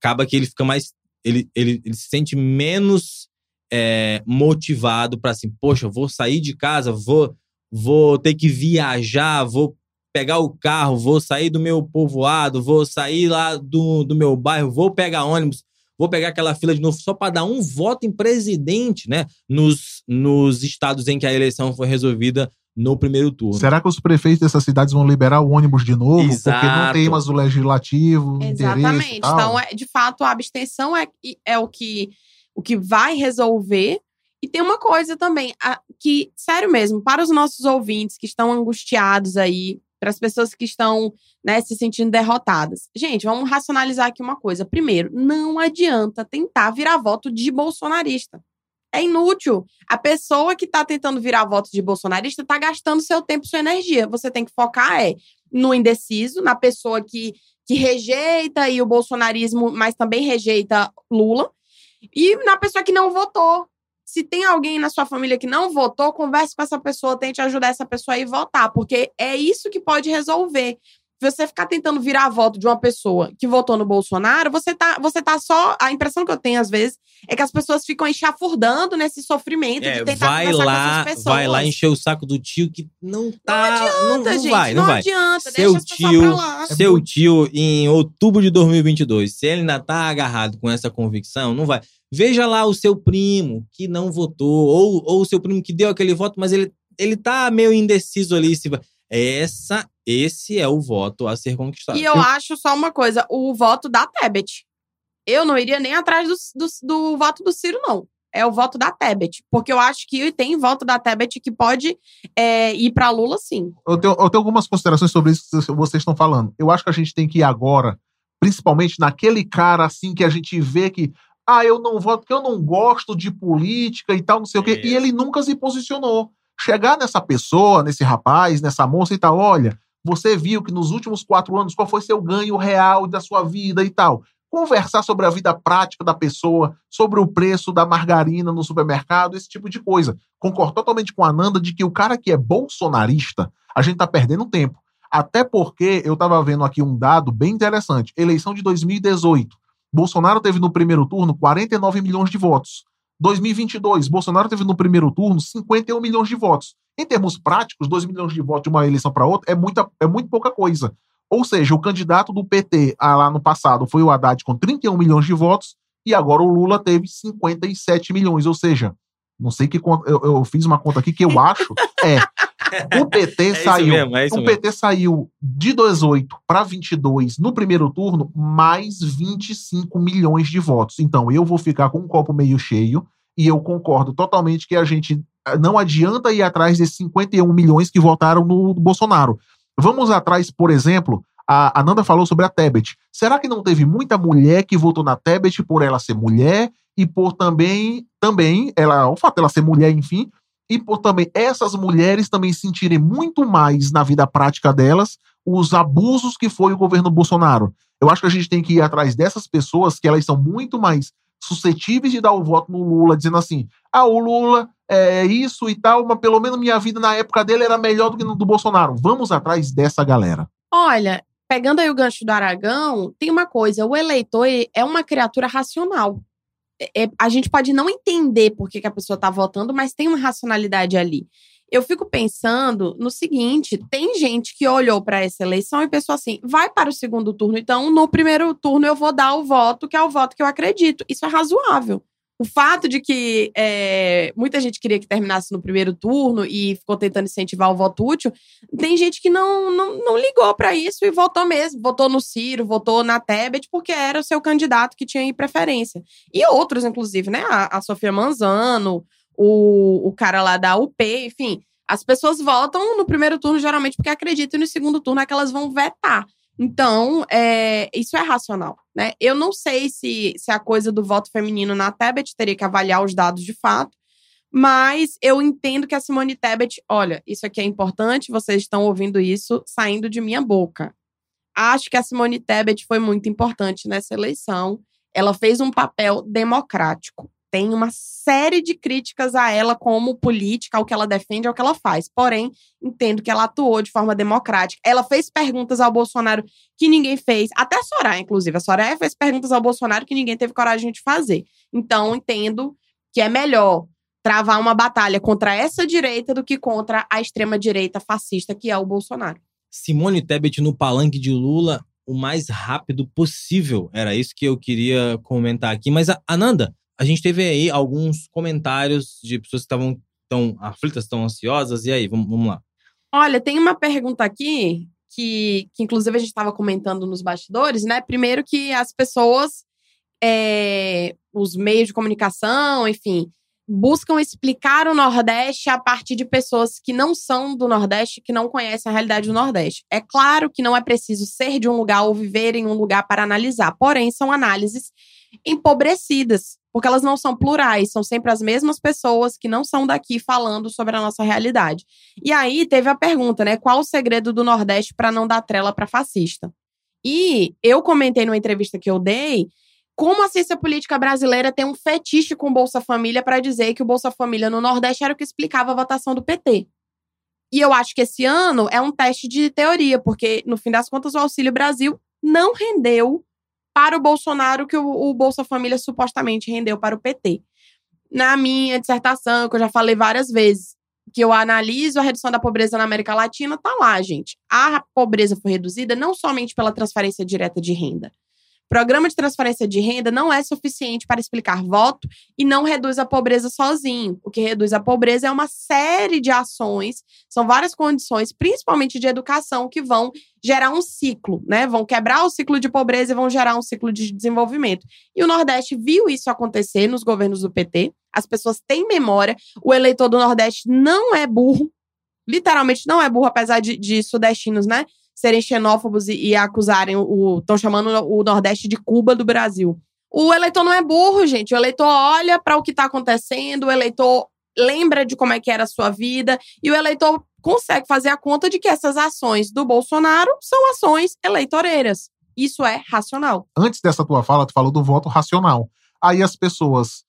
acaba que ele fica mais ele, ele, ele se sente menos é, motivado para assim, poxa, vou sair de casa, vou vou ter que viajar, vou pegar o carro, vou sair do meu povoado, vou sair lá do, do meu bairro, vou pegar ônibus, vou pegar aquela fila de novo só para dar um voto em presidente, né? Nos, nos estados em que a eleição foi resolvida no primeiro turno. Será que os prefeitos dessas cidades vão liberar o ônibus de novo? Exato. Porque não tem mais o legislativo. Exatamente. Então, é, de fato, a abstenção é, é o, que, o que vai resolver. E tem uma coisa também, a, que, sério mesmo, para os nossos ouvintes que estão angustiados aí para as pessoas que estão né, se sentindo derrotadas. Gente, vamos racionalizar aqui uma coisa. Primeiro, não adianta tentar virar voto de bolsonarista. É inútil. A pessoa que está tentando virar voto de bolsonarista está gastando seu tempo sua energia. Você tem que focar é no indeciso, na pessoa que, que rejeita e o bolsonarismo, mas também rejeita Lula, e na pessoa que não votou. Se tem alguém na sua família que não votou, converse com essa pessoa, tente ajudar essa pessoa a ir votar, porque é isso que pode resolver. Você ficar tentando virar voto de uma pessoa que votou no Bolsonaro, você tá, você tá só. A impressão que eu tenho, às vezes, é que as pessoas ficam enxafurdando nesse sofrimento é, de tentar vai lá, Vai lá encher o saco do tio que não tá. Não adianta, não, não gente. Vai, não, não vai. adianta. Seu tio, seu tio, em outubro de 2022, se ele ainda tá agarrado com essa convicção, não vai. Veja lá o seu primo que não votou, ou, ou o seu primo que deu aquele voto, mas ele, ele tá meio indeciso ali. Se... Essa, esse é o voto a ser conquistado. E eu, eu... acho só uma coisa: o voto da Tebet. Eu não iria nem atrás do, do, do voto do Ciro, não é o voto da Tebet. Porque eu acho que tem voto da Tebet que pode é, ir para Lula, sim. Eu tenho, eu tenho, algumas considerações sobre isso que vocês estão falando. Eu acho que a gente tem que ir agora, principalmente naquele cara assim que a gente vê que ah, eu não voto porque eu não gosto de política e tal, não sei o quê. E ele nunca se posicionou. Chegar nessa pessoa, nesse rapaz, nessa moça e tal, olha, você viu que nos últimos quatro anos qual foi seu ganho real da sua vida e tal. conversar sobre a vida prática da pessoa, sobre o preço da margarina no supermercado, esse tipo de coisa. Concordo totalmente com a Nanda de que o cara que é bolsonarista, a gente tá perdendo tempo. Até porque eu tava vendo aqui um dado bem interessante. Eleição de 2018. Bolsonaro teve no primeiro turno 49 milhões de votos. 2022, Bolsonaro teve no primeiro turno 51 milhões de votos. Em termos práticos, 2 milhões de votos de uma eleição para outra é, muita, é muito pouca coisa. Ou seja, o candidato do PT lá no passado foi o Haddad com 31 milhões de votos e agora o Lula teve 57 milhões. Ou seja, não sei que conta, eu, eu fiz uma conta aqui que eu acho é o PT É saiu, mesmo, é o mesmo. PT saiu de 18 para 22 no primeiro turno, mais 25 milhões de votos. Então eu vou ficar com um copo meio cheio e eu concordo totalmente que a gente eh, não adianta ir atrás desses 51 milhões que votaram no Bolsonaro. Vamos atrás, por exemplo, a, a Nanda falou sobre a Tebet. Será que não teve muita mulher que votou na Tebet por ela ser mulher e por também, também ela, o fato dela ser mulher, enfim, e por também essas mulheres também sentirem muito mais na vida prática delas os abusos que foi o governo Bolsonaro. Eu acho que a gente tem que ir atrás dessas pessoas que elas são muito mais suscetíveis de dar o voto no Lula, dizendo assim: ah, o Lula é isso e tal, mas pelo menos minha vida na época dele era melhor do que no do Bolsonaro. Vamos atrás dessa galera. Olha, pegando aí o gancho do Aragão, tem uma coisa: o eleitor é uma criatura racional. É- é- a gente pode não entender por que, que a pessoa está votando, mas tem uma racionalidade ali. Eu fico pensando no seguinte: tem gente que olhou para essa eleição e pensou assim: vai para o segundo turno, então no primeiro turno eu vou dar o voto, que é o voto que eu acredito. Isso é razoável. O fato de que é, muita gente queria que terminasse no primeiro turno e ficou tentando incentivar o voto útil, tem gente que não, não, não ligou para isso e votou mesmo. Votou no Ciro, votou na Tebet, porque era o seu candidato que tinha preferência. E outros, inclusive, né? A, a Sofia Manzano, o, o cara lá da UP, enfim. As pessoas votam no primeiro turno, geralmente, porque acreditam e no segundo turno é que elas vão vetar. Então, é, isso é racional, né? Eu não sei se, se a coisa do voto feminino na Tebet teria que avaliar os dados de fato, mas eu entendo que a Simone Tebet, olha, isso aqui é importante, vocês estão ouvindo isso saindo de minha boca. Acho que a Simone Tebet foi muito importante nessa eleição. Ela fez um papel democrático. Tem uma série de críticas a ela como política, ao que ela defende, ao que ela faz. Porém, entendo que ela atuou de forma democrática. Ela fez perguntas ao Bolsonaro que ninguém fez. Até a Soraya, inclusive. A Soraya fez perguntas ao Bolsonaro que ninguém teve coragem de fazer. Então, entendo que é melhor travar uma batalha contra essa direita do que contra a extrema-direita fascista, que é o Bolsonaro. Simone Tebet no palanque de Lula o mais rápido possível. Era isso que eu queria comentar aqui. Mas, a- Ananda, a gente teve aí alguns comentários de pessoas que estavam tão aflitas, tão ansiosas. E aí, vamos, vamos lá. Olha, tem uma pergunta aqui que, que inclusive a gente estava comentando nos bastidores, né? Primeiro que as pessoas, é, os meios de comunicação, enfim, buscam explicar o Nordeste a partir de pessoas que não são do Nordeste, que não conhecem a realidade do Nordeste. É claro que não é preciso ser de um lugar ou viver em um lugar para analisar, porém são análises empobrecidas, porque elas não são plurais, são sempre as mesmas pessoas que não são daqui falando sobre a nossa realidade. E aí teve a pergunta, né? Qual o segredo do Nordeste para não dar trela para fascista? E eu comentei numa entrevista que eu dei como a ciência política brasileira tem um fetiche com Bolsa Família para dizer que o Bolsa Família no Nordeste era o que explicava a votação do PT. E eu acho que esse ano é um teste de teoria, porque no fim das contas o Auxílio Brasil não rendeu para o Bolsonaro que o, o Bolsa Família supostamente rendeu para o PT. Na minha dissertação, que eu já falei várias vezes, que eu analiso a redução da pobreza na América Latina, tá lá, gente. A pobreza foi reduzida não somente pela transferência direta de renda. Programa de transferência de renda não é suficiente para explicar voto e não reduz a pobreza sozinho. O que reduz a pobreza é uma série de ações, são várias condições, principalmente de educação, que vão gerar um ciclo, né? Vão quebrar o ciclo de pobreza e vão gerar um ciclo de desenvolvimento. E o Nordeste viu isso acontecer nos governos do PT. As pessoas têm memória. O eleitor do Nordeste não é burro, literalmente não é burro, apesar de, de sudestinos, né? Serem xenófobos e, e acusarem o. estão chamando o Nordeste de Cuba do Brasil. O eleitor não é burro, gente. O eleitor olha para o que está acontecendo, o eleitor lembra de como é que era a sua vida, e o eleitor consegue fazer a conta de que essas ações do Bolsonaro são ações eleitoreiras. Isso é racional. Antes dessa tua fala, tu falou do voto racional. Aí as pessoas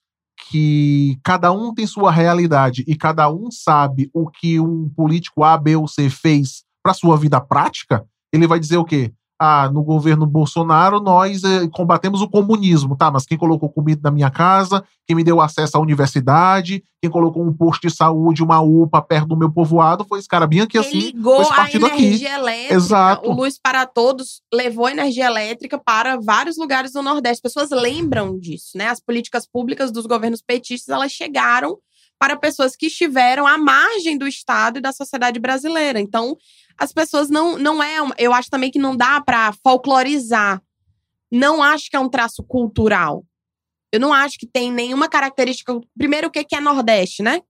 que cada um tem sua realidade e cada um sabe o que um político A, B ou C fez para sua vida prática, ele vai dizer o quê? Ah, no governo Bolsonaro nós eh, combatemos o comunismo, tá? Mas quem colocou comida na minha casa, quem me deu acesso à universidade, quem colocou um posto de saúde, uma UPA perto do meu povoado, foi esse cara bem aqui assim, Ele ligou foi esse a partido aqui. energia elétrica. Exato. O Luz para Todos levou energia elétrica para vários lugares do Nordeste. As pessoas lembram disso, né? As políticas públicas dos governos petistas, elas chegaram para pessoas que estiveram à margem do Estado e da sociedade brasileira. Então, as pessoas não não é, eu acho também que não dá para folclorizar. Não acho que é um traço cultural. Eu não acho que tem nenhuma característica. Primeiro, o que que é Nordeste, né?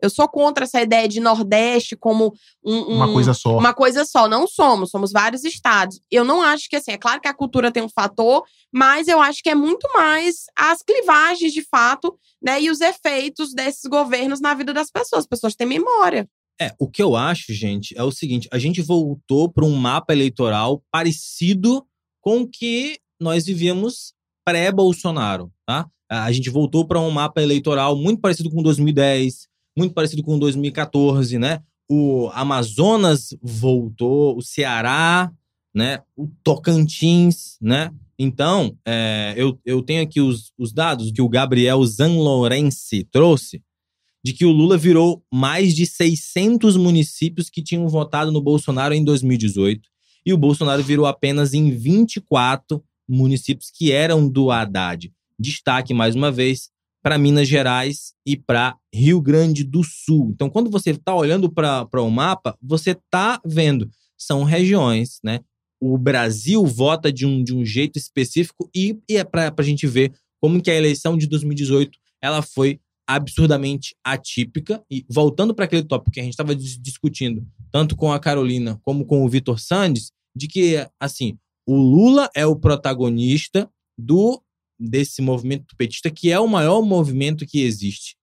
Eu sou contra essa ideia de Nordeste como um, um- Uma coisa só. uma coisa só. Não somos, somos vários estados. Eu não acho que assim, é claro que a cultura tem um fator, mas eu acho que é muito mais as clivagens de fato, né? E os efeitos desses governos na vida das pessoas. As pessoas têm memória. É, o que eu acho, gente, é o seguinte: a gente voltou para um mapa eleitoral parecido com o que nós vivíamos pré-Bolsonaro, tá? A gente voltou para um mapa eleitoral muito parecido com 2010, muito parecido com 2014, né? O Amazonas voltou, o Ceará, né? O Tocantins, né? Então, é, eu, eu tenho aqui os, os dados que o Gabriel Zanlorense trouxe de que o Lula virou mais de 600 municípios que tinham votado no Bolsonaro em 2018 e o Bolsonaro virou apenas em 24 municípios que eram do Haddad. Destaque mais uma vez para Minas Gerais e para Rio Grande do Sul. Então, quando você está olhando para o mapa, você está vendo são regiões, né? O Brasil vota de um, de um jeito específico e, e é para a gente ver como que a eleição de 2018 ela foi absurdamente atípica. E voltando para aquele tópico que a gente estava discutindo, tanto com a Carolina como com o Vitor Sandes, de que, assim, o Lula é o protagonista do desse movimento petista, que é o maior movimento que existe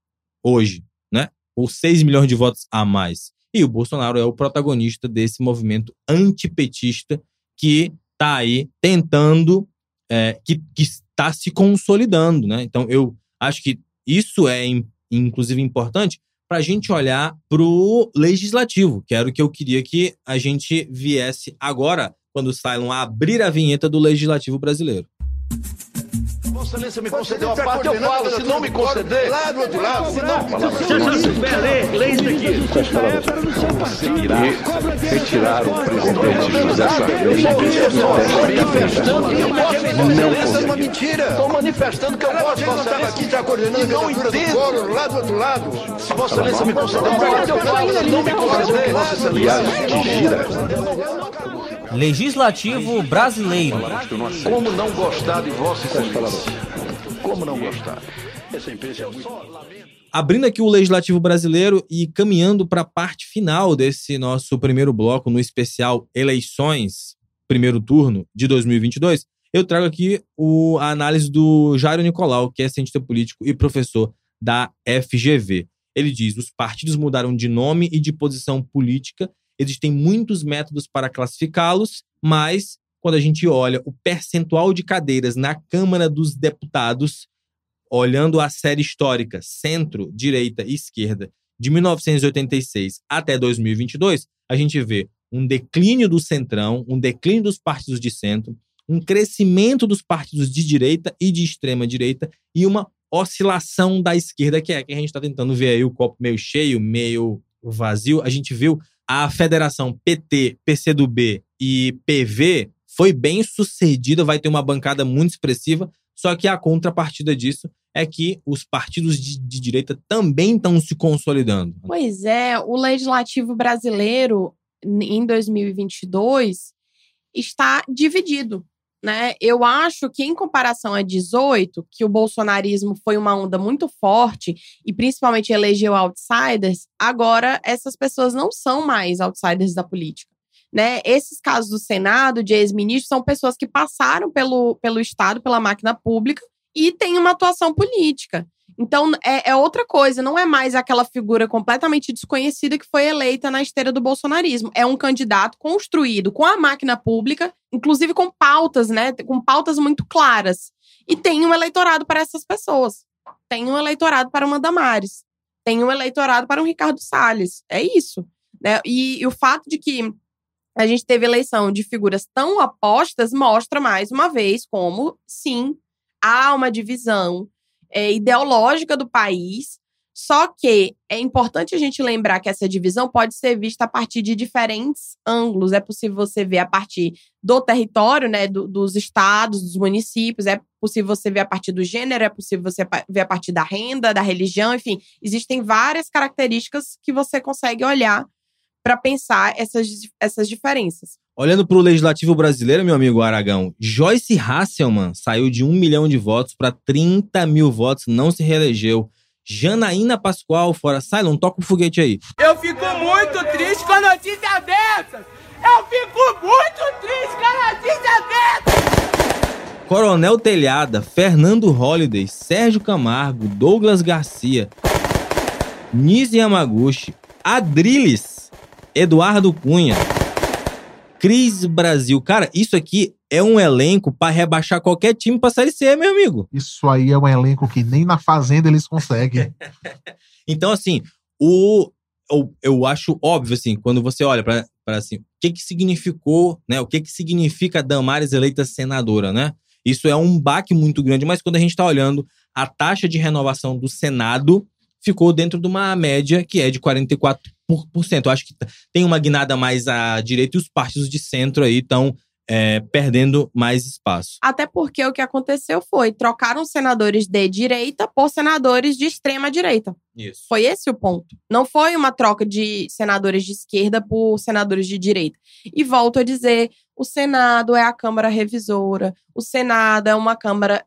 hoje, né? Ou 6 milhões de votos a mais. E o Bolsonaro é o protagonista desse movimento antipetista que está aí tentando, é, que, está se consolidando, né? Então, eu acho que isso é, in- inclusive, importante para a gente olhar para o legislativo, que era o que eu queria que a gente viesse agora, quando o Cylon abrir a vinheta do legislativo brasileiro. Vossa Excelência me concedeu a parte, eu falo. Se não me conceder. Lá do outro lado. Se não. Retirar o presidente José Sarney Isso é uma mentira. Estou manifestando que eu gosto. Vossa Excelência aqui já coordenando a candidatura do Collor, lá do outro lado. Se Vossa Excelência me conceder a parte, eu falo. Se não me conceder. Vossa Excelência. Legislativo brasileiro. Como não gostar de Vossa Excelência? Como não gostar? Essa empresa é muito. Abrindo aqui o legislativo brasileiro e caminhando para a parte final desse nosso primeiro bloco no especial Eleições, primeiro turno de 2022, eu trago aqui o, a análise do Jairo Nicolau, que é cientista político e professor da FGV. Ele diz: os partidos mudaram de nome e de posição política, existem muitos métodos para classificá-los, mas quando a gente olha o percentual de cadeiras na Câmara dos Deputados, olhando a série histórica centro, direita e esquerda de 1986 até 2022, a gente vê um declínio do centrão, um declínio dos partidos de centro, um crescimento dos partidos de direita e de extrema direita e uma oscilação da esquerda, que é que a gente está tentando ver aí o copo meio cheio, meio vazio. A gente viu a federação PT, PCdoB e PV foi bem sucedida, vai ter uma bancada muito expressiva, só que a contrapartida disso é que os partidos de, de direita também estão se consolidando. Pois é, o legislativo brasileiro em 2022 está dividido, né? Eu acho que em comparação a 18, que o bolsonarismo foi uma onda muito forte e principalmente elegeu outsiders, agora essas pessoas não são mais outsiders da política. Né? Esses casos do Senado, de ex-ministros, são pessoas que passaram pelo, pelo Estado, pela máquina pública e têm uma atuação política. Então, é, é outra coisa, não é mais aquela figura completamente desconhecida que foi eleita na esteira do bolsonarismo. É um candidato construído com a máquina pública, inclusive com pautas, né? Com pautas muito claras. E tem um eleitorado para essas pessoas. Tem um eleitorado para uma Damares. Tem um eleitorado para um Ricardo Salles. É isso. Né? E, e o fato de que a gente teve eleição de figuras tão opostas mostra mais uma vez como, sim, há uma divisão é, ideológica do país. Só que é importante a gente lembrar que essa divisão pode ser vista a partir de diferentes ângulos. É possível você ver a partir do território, né, do, dos estados, dos municípios, é possível você ver a partir do gênero, é possível você ver a partir da renda, da religião, enfim, existem várias características que você consegue olhar para pensar essas, essas diferenças. Olhando para o legislativo brasileiro, meu amigo Aragão, Joyce Hasselman saiu de um milhão de votos para 30 mil votos, não se reelegeu. Janaína Pascoal, fora. Silon, toca o foguete aí. Eu fico muito triste com a notícia dessas! Eu fico muito triste com a notícia dessas! Coronel Telhada, Fernando Holliday, Sérgio Camargo, Douglas Garcia, Nise Yamaguchi, Adriles, Eduardo Cunha, Cris Brasil. Cara, isso aqui é um elenco para rebaixar qualquer time pra Série C, meu amigo. Isso aí é um elenco que nem na Fazenda eles conseguem. então, assim, o, eu, eu acho óbvio, assim, quando você olha para assim, o que que significou, né? O que que significa Damares eleita senadora, né? Isso é um baque muito grande, mas quando a gente está olhando a taxa de renovação do Senado, ficou dentro de uma média que é de 44%. Eu acho que tem uma guinada mais à direita e os partidos de centro aí estão é, perdendo mais espaço. Até porque o que aconteceu foi trocaram senadores de direita por senadores de extrema direita. Isso. Foi esse o ponto. Não foi uma troca de senadores de esquerda por senadores de direita. E volto a dizer, o Senado é a Câmara revisora, o Senado é uma Câmara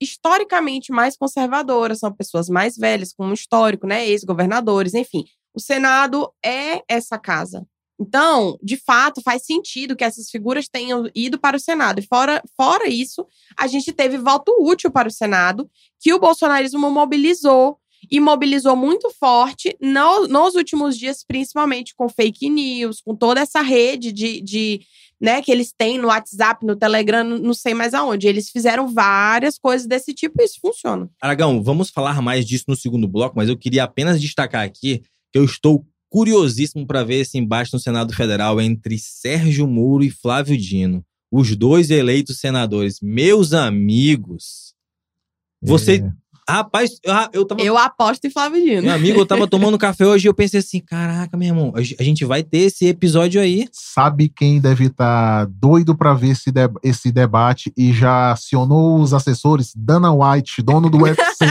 historicamente mais conservadora, são pessoas mais velhas, com um histórico, né, ex-governadores, enfim. O Senado é essa casa. Então, de fato, faz sentido que essas figuras tenham ido para o Senado. E fora, fora isso, a gente teve voto útil para o Senado, que o bolsonarismo mobilizou e mobilizou muito forte no, nos últimos dias, principalmente com fake news, com toda essa rede de, de né, que eles têm no WhatsApp, no Telegram, não sei mais aonde. Eles fizeram várias coisas desse tipo e isso funciona. Aragão, vamos falar mais disso no segundo bloco, mas eu queria apenas destacar aqui que eu estou curiosíssimo para ver esse embate no Senado Federal entre Sérgio Moro e Flávio Dino. Os dois eleitos senadores. Meus amigos. Você. É. Rapaz, eu, eu tava. Eu aposto em Flávio Dino. Meu amigo, eu tava tomando café hoje e eu pensei assim: caraca, meu irmão, a gente vai ter esse episódio aí. Sabe quem deve estar doido para ver esse, de- esse debate e já acionou os assessores? Dana White, dono do UFC.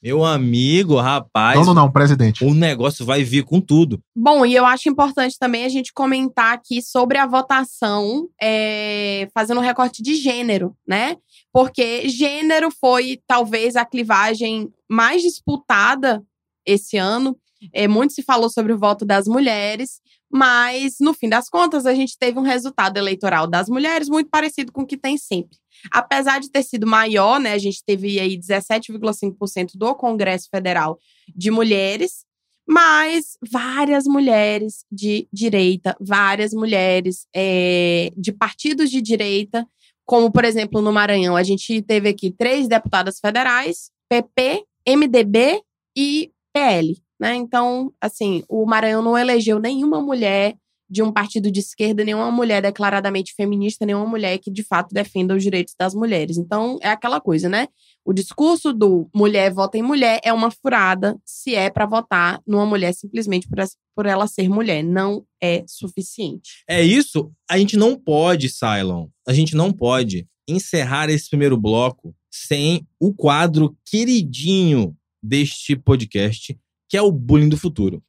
Meu amigo, rapaz. dono não, presidente. O negócio vai vir com tudo. Bom, e eu acho importante também a gente comentar aqui sobre a votação, é, fazendo um recorte de gênero, né? Porque gênero foi talvez a clivagem mais disputada esse ano. É, muito se falou sobre o voto das mulheres, mas no fim das contas a gente teve um resultado eleitoral das mulheres muito parecido com o que tem sempre. Apesar de ter sido maior, né, a gente teve aí 17,5% do Congresso Federal de mulheres, mas várias mulheres de direita, várias mulheres é, de partidos de direita, como por exemplo no Maranhão, a gente teve aqui três deputadas federais, PP, MDB e PL. Né? Então, assim, o Maranhão não elegeu nenhuma mulher de um partido de esquerda, nenhuma mulher declaradamente feminista, nenhuma mulher que de fato defenda os direitos das mulheres. Então, é aquela coisa, né? O discurso do mulher vota em mulher é uma furada se é para votar numa mulher simplesmente por, ela ser mulher. Não é suficiente. É isso, a gente não pode, Cylon, a gente não pode encerrar esse primeiro bloco sem o quadro queridinho deste podcast, que é o Bullying do Futuro.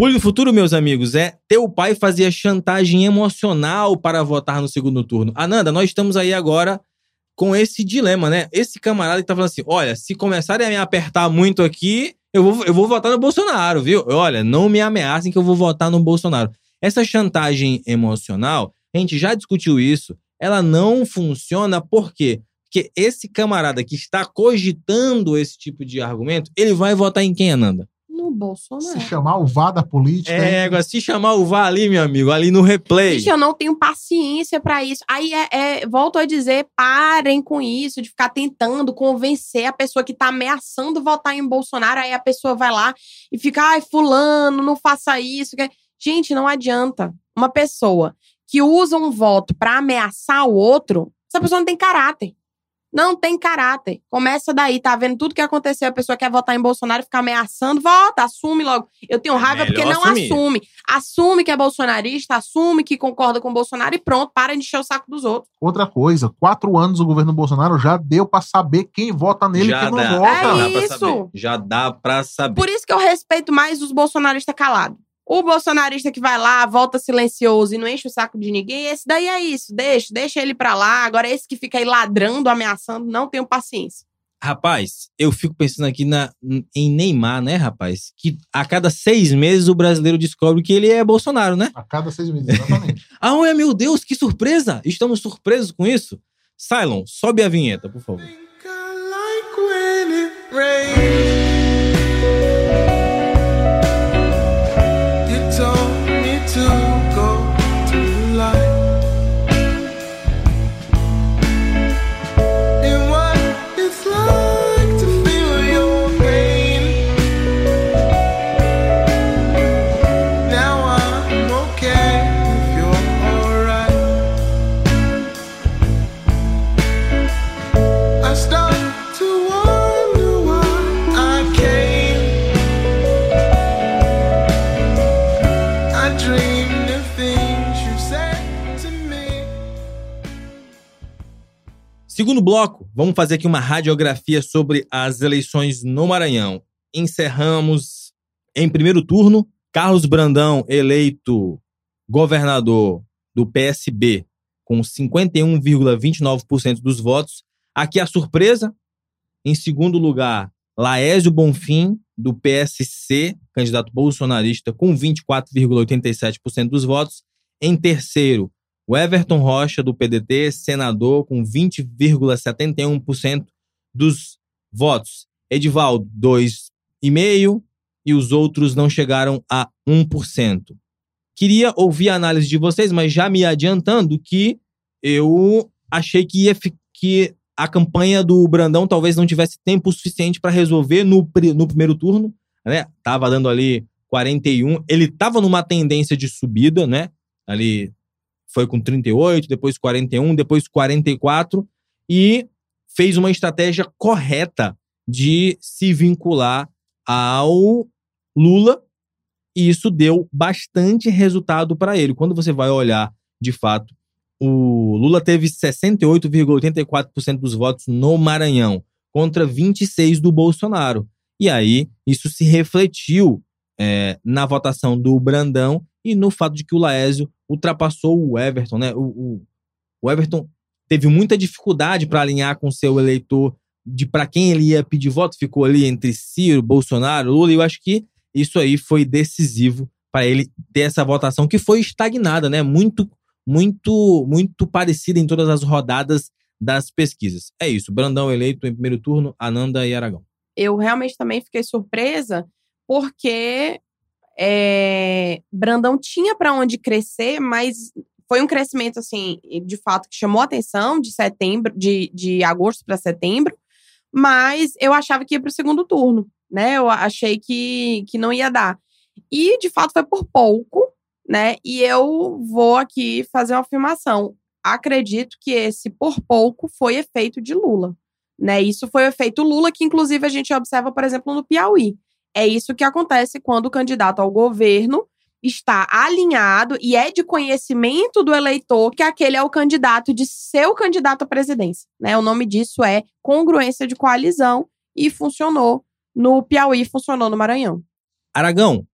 Bullying do futuro, meus amigos, é teu pai fazia chantagem emocional para votar no segundo turno. Ananda, nós estamos aí agora com esse dilema, né? Esse camarada que tá falando assim: olha, se começarem a me apertar muito aqui, eu vou, eu vou votar no Bolsonaro, viu? Olha, não me ameacem que eu vou votar no Bolsonaro. Essa chantagem emocional, a gente já discutiu isso, ela não funciona por quê? Porque esse camarada que está cogitando esse tipo de argumento, ele vai votar em quem, Ananda? No Bolsonaro. Se chamar o vá da política. É, agora, se chamar o vá ali, meu amigo, ali no replay. Gente, eu não tenho paciência pra isso. Aí, é, é, volto a dizer, parem com isso, de ficar tentando convencer a pessoa que tá ameaçando votar em Bolsonaro. Aí a pessoa vai lá e fica, ai, fulano, não faça isso. Gente, não adianta. Uma pessoa que usa um voto pra ameaçar o outro, essa pessoa não tem caráter. Não tem caráter. Começa daí, tá vendo tudo que aconteceu. A pessoa quer votar em Bolsonaro, fica ameaçando, vota, assume logo. Eu tenho raiva porque É melhor não assumir. assume. Assume que é bolsonarista, assume que concorda com o Bolsonaro e pronto, para de encher o saco dos outros. Outra coisa, quatro anos o governo Bolsonaro já deu pra saber quem vota nele e já quem não dá, vota. já dá pra isso. saber. Já dá pra saber. Por isso que eu respeito mais os bolsonaristas calados. O bolsonarista que vai lá, volta silencioso e não enche o saco de ninguém, esse daí é isso. Deixa, deixa ele pra lá. Agora, esse que fica aí ladrando, ameaçando, não tenho paciência. Rapaz, eu fico pensando aqui na, em Neymar, né, rapaz? Que a cada seis meses o brasileiro descobre que ele é Bolsonaro, né? A cada seis meses, exatamente. Ah, meu Deus, que surpresa! Estamos surpresos com isso? Cylon, sobe a vinheta, por favor. You Segundo bloco, vamos fazer aqui uma radiografia sobre as eleições no Maranhão. Encerramos em primeiro turno, Carlos Brandão eleito governador do PSB com 51,29% dos votos. Aqui a surpresa, em segundo lugar, Laésio Bonfim, do PSC, candidato bolsonarista, com 24,87% dos votos. Em terceiro, o Everton Rocha, do PDT, senador, com 20,71% dos votos. Edivaldo, 2,5%, e os outros não chegaram a 1%. Queria ouvir a análise de vocês, mas já me adiantando que eu achei que, ia, que a campanha do Brandão talvez não tivesse tempo suficiente para resolver no, no primeiro turno, né? Tava dando ali 41, ele tava numa tendência de subida, né? Ali foi com 38, depois 41, depois 44 e fez uma estratégia correta de se vincular ao Lula e isso deu bastante resultado para ele. Quando você vai olhar, de fato, o Lula teve 68,84% dos votos no Maranhão contra 26 do Bolsonaro. E aí isso se refletiu é, na votação do Brandão e no fato de que o Laésio ultrapassou o Everton, né? O, o, o Everton teve muita dificuldade para alinhar com seu eleitor de para quem ele ia pedir voto, ficou ali entre Ciro, Bolsonaro, Lula, e eu acho que isso aí foi decisivo para ele ter essa votação que foi estagnada, né? Muito, muito, muito parecida em todas as rodadas das pesquisas. É isso, Brandão eleito em primeiro turno, Ananda e Aragão. Eu realmente também fiquei surpresa, porque é, Brandão tinha para onde crescer, mas foi um crescimento, assim, de fato, que chamou a atenção de setembro, de, de agosto para setembro, mas eu achava que ia para o segundo turno, né? Eu achei que, que não ia dar. E, de fato, foi por pouco, né? E eu vou aqui fazer uma afirmação. Acredito que esse por pouco foi efeito de Lula. Né? Isso foi o efeito Lula, que inclusive a gente observa, por exemplo, no Piauí. É isso que acontece quando o candidato ao governo está alinhado e é de conhecimento do eleitor que aquele é o candidato de seu candidato à presidência. Né? O nome disso é congruência de coalizão e funcionou no Piauí, funcionou no Maranhão. Aragão,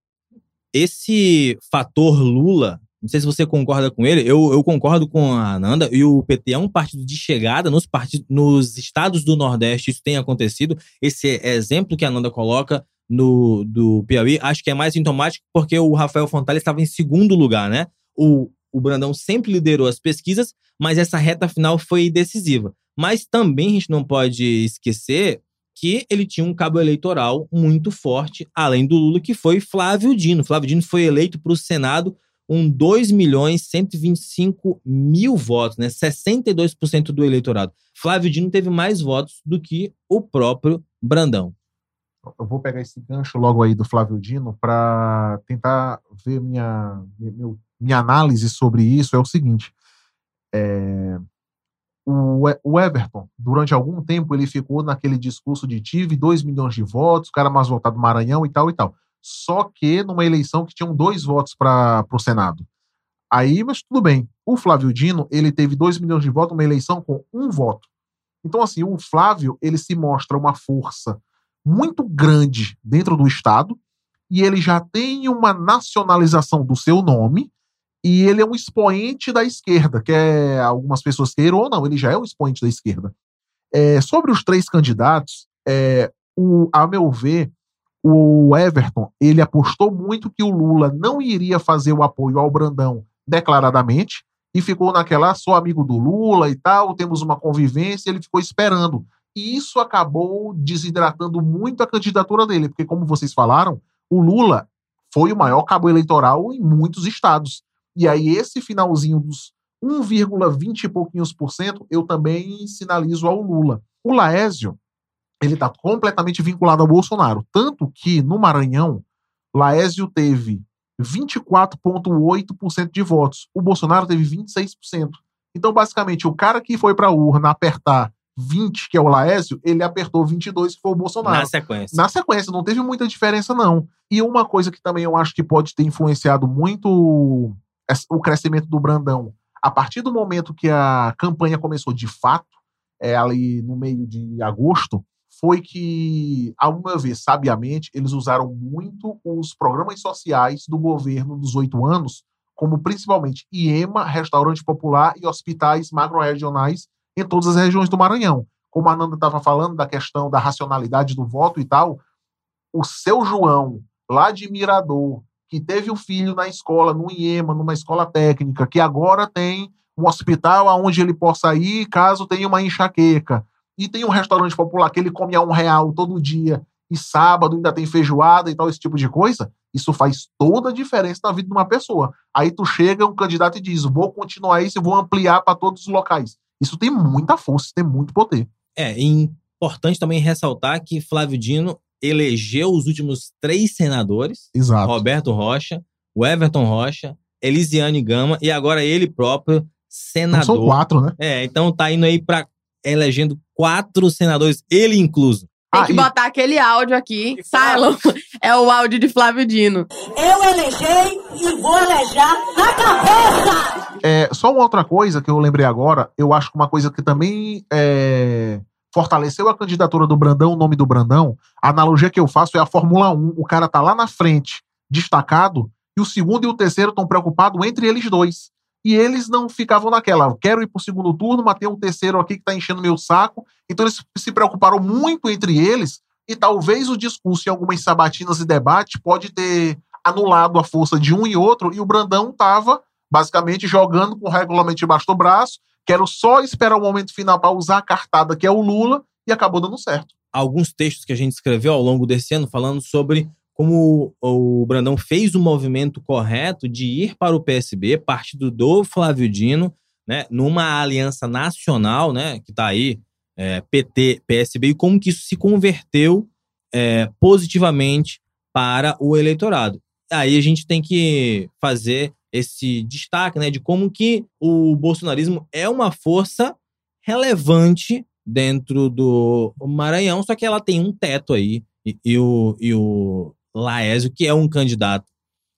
esse fator Lula, não sei se você concorda com ele, eu, eu concordo com a Ananda, e o PT é um partido de chegada nos, partidos, nos estados do Nordeste, isso tem acontecido. Esse exemplo que a Ananda coloca no, do Piauí, acho que é mais sintomático porque o Rafael Fontana estava em segundo lugar, né? O, o Brandão sempre liderou as pesquisas, mas essa reta final foi decisiva. Mas também a gente não pode esquecer que ele tinha um cabo eleitoral muito forte, além do Lula, que foi Flávio Dino. Flávio Dino foi eleito para o Senado com 2 milhões 125 mil votos, né? 62% do eleitorado. Flávio Dino teve mais votos do que o próprio Brandão. Eu vou pegar esse gancho logo aí do Flávio Dino para tentar ver minha, meu, minha análise sobre isso. É o seguinte: é, o, o Everton, durante algum tempo, ele ficou naquele discurso de tive 2 milhões de votos, o cara mais votado do Maranhão e tal e tal. Só que numa eleição que tinham dois votos para o Senado. Aí, mas tudo bem. O Flávio Dino, ele teve 2 milhões de votos numa eleição com um voto. Então, assim, o Flávio, ele se mostra uma força muito grande dentro do Estado e ele já tem uma nacionalização do seu nome e ele é um expoente da esquerda, que é algumas pessoas queiram ou não, ele já é um expoente da esquerda. É, sobre os três candidatos, é, o, a meu ver, o Everton ele apostou muito que o Lula não iria fazer o apoio ao Brandão declaradamente e ficou naquela "Ah, sou amigo do Lula e tal, temos uma convivência, ele ficou esperando. E isso acabou desidratando muito a candidatura dele, porque como vocês falaram, o Lula foi o maior cabo eleitoral em muitos estados. E aí esse finalzinho dos 1,20 e pouquinhos por cento, eu também sinalizo ao Lula. O Laésio, ele está completamente vinculado ao Bolsonaro. Tanto que, no Maranhão, Laésio teve 24,8% de votos. O Bolsonaro teve 26%. Então, basicamente, o cara que foi para a urna apertar 20, que é o Laésio, ele apertou 22, que foi o Bolsonaro. Na sequência. Na sequência, não teve muita diferença, não. E uma coisa que também eu acho que pode ter influenciado muito o crescimento do Brandão, a partir do momento que a campanha começou de fato, é, ali no meio de agosto, foi que, meu ver, sabiamente, eles usaram muito os programas sociais do governo dos oito anos, como principalmente IEMA, restaurante popular e hospitais macro-regionais em todas as regiões do Maranhão. Como a Nanda estava falando da questão da racionalidade do voto e tal, o seu João, lá de Mirador, que teve o filho na escola, no IEMA, numa escola técnica, que agora tem um hospital aonde ele possa ir caso tenha uma enxaqueca, e tem um restaurante popular que ele come a um real todo dia, e sábado ainda tem feijoada e tal, esse tipo de coisa, isso faz toda a diferença na vida de uma pessoa. Aí tu chega um candidato e diz, vou continuar isso e vou ampliar para todos os locais. Isso tem muita força, tem muito poder. É, e importante também ressaltar que Flávio Dino elegeu os últimos três senadores: Exato. Roberto Rocha, o Everton Rocha, Elisiane Gama e agora ele próprio, Então senador. são quatro, né? É, então tá indo aí pra elegendo quatro senadores, ele incluso. Tem Ah, que e- botar aquele áudio aqui. Cylon. É o áudio de Flávio Dino. Eu elegei e vou elejar na cabeça! É, só uma outra coisa que eu lembrei agora, eu acho que uma coisa que também é, fortaleceu a candidatura do Brandão, o nome do Brandão, a analogia que eu faço é a Fórmula 1. O cara tá lá na frente, destacado, e o segundo e o terceiro estão preocupados entre eles dois. E eles não ficavam naquela, quero ir pro segundo turno, mas tem um terceiro aqui que tá enchendo meu saco. Então eles se preocuparam muito entre eles, e talvez o discurso em algumas sabatinas e debate pode ter anulado a força de um e outro, e o Brandão tava basicamente jogando com o regulamento debaixo do braço. Quero só esperar o momento final para usar a cartada que é o Lula e acabou dando certo. Alguns textos que a gente escreveu ao longo desse ano falando sobre como o Brandão fez o movimento correto de ir para o PSB, partido do Flávio Dino, né, numa aliança nacional, né, que está aí, é, PT, PSB, e como que isso se converteu é, positivamente para o eleitorado. Aí a gente tem que fazer esse destaque, né, de como que o bolsonarismo é uma força relevante dentro do Maranhão, só que ela tem um teto aí, e, e o, e o Laésio, que é um candidato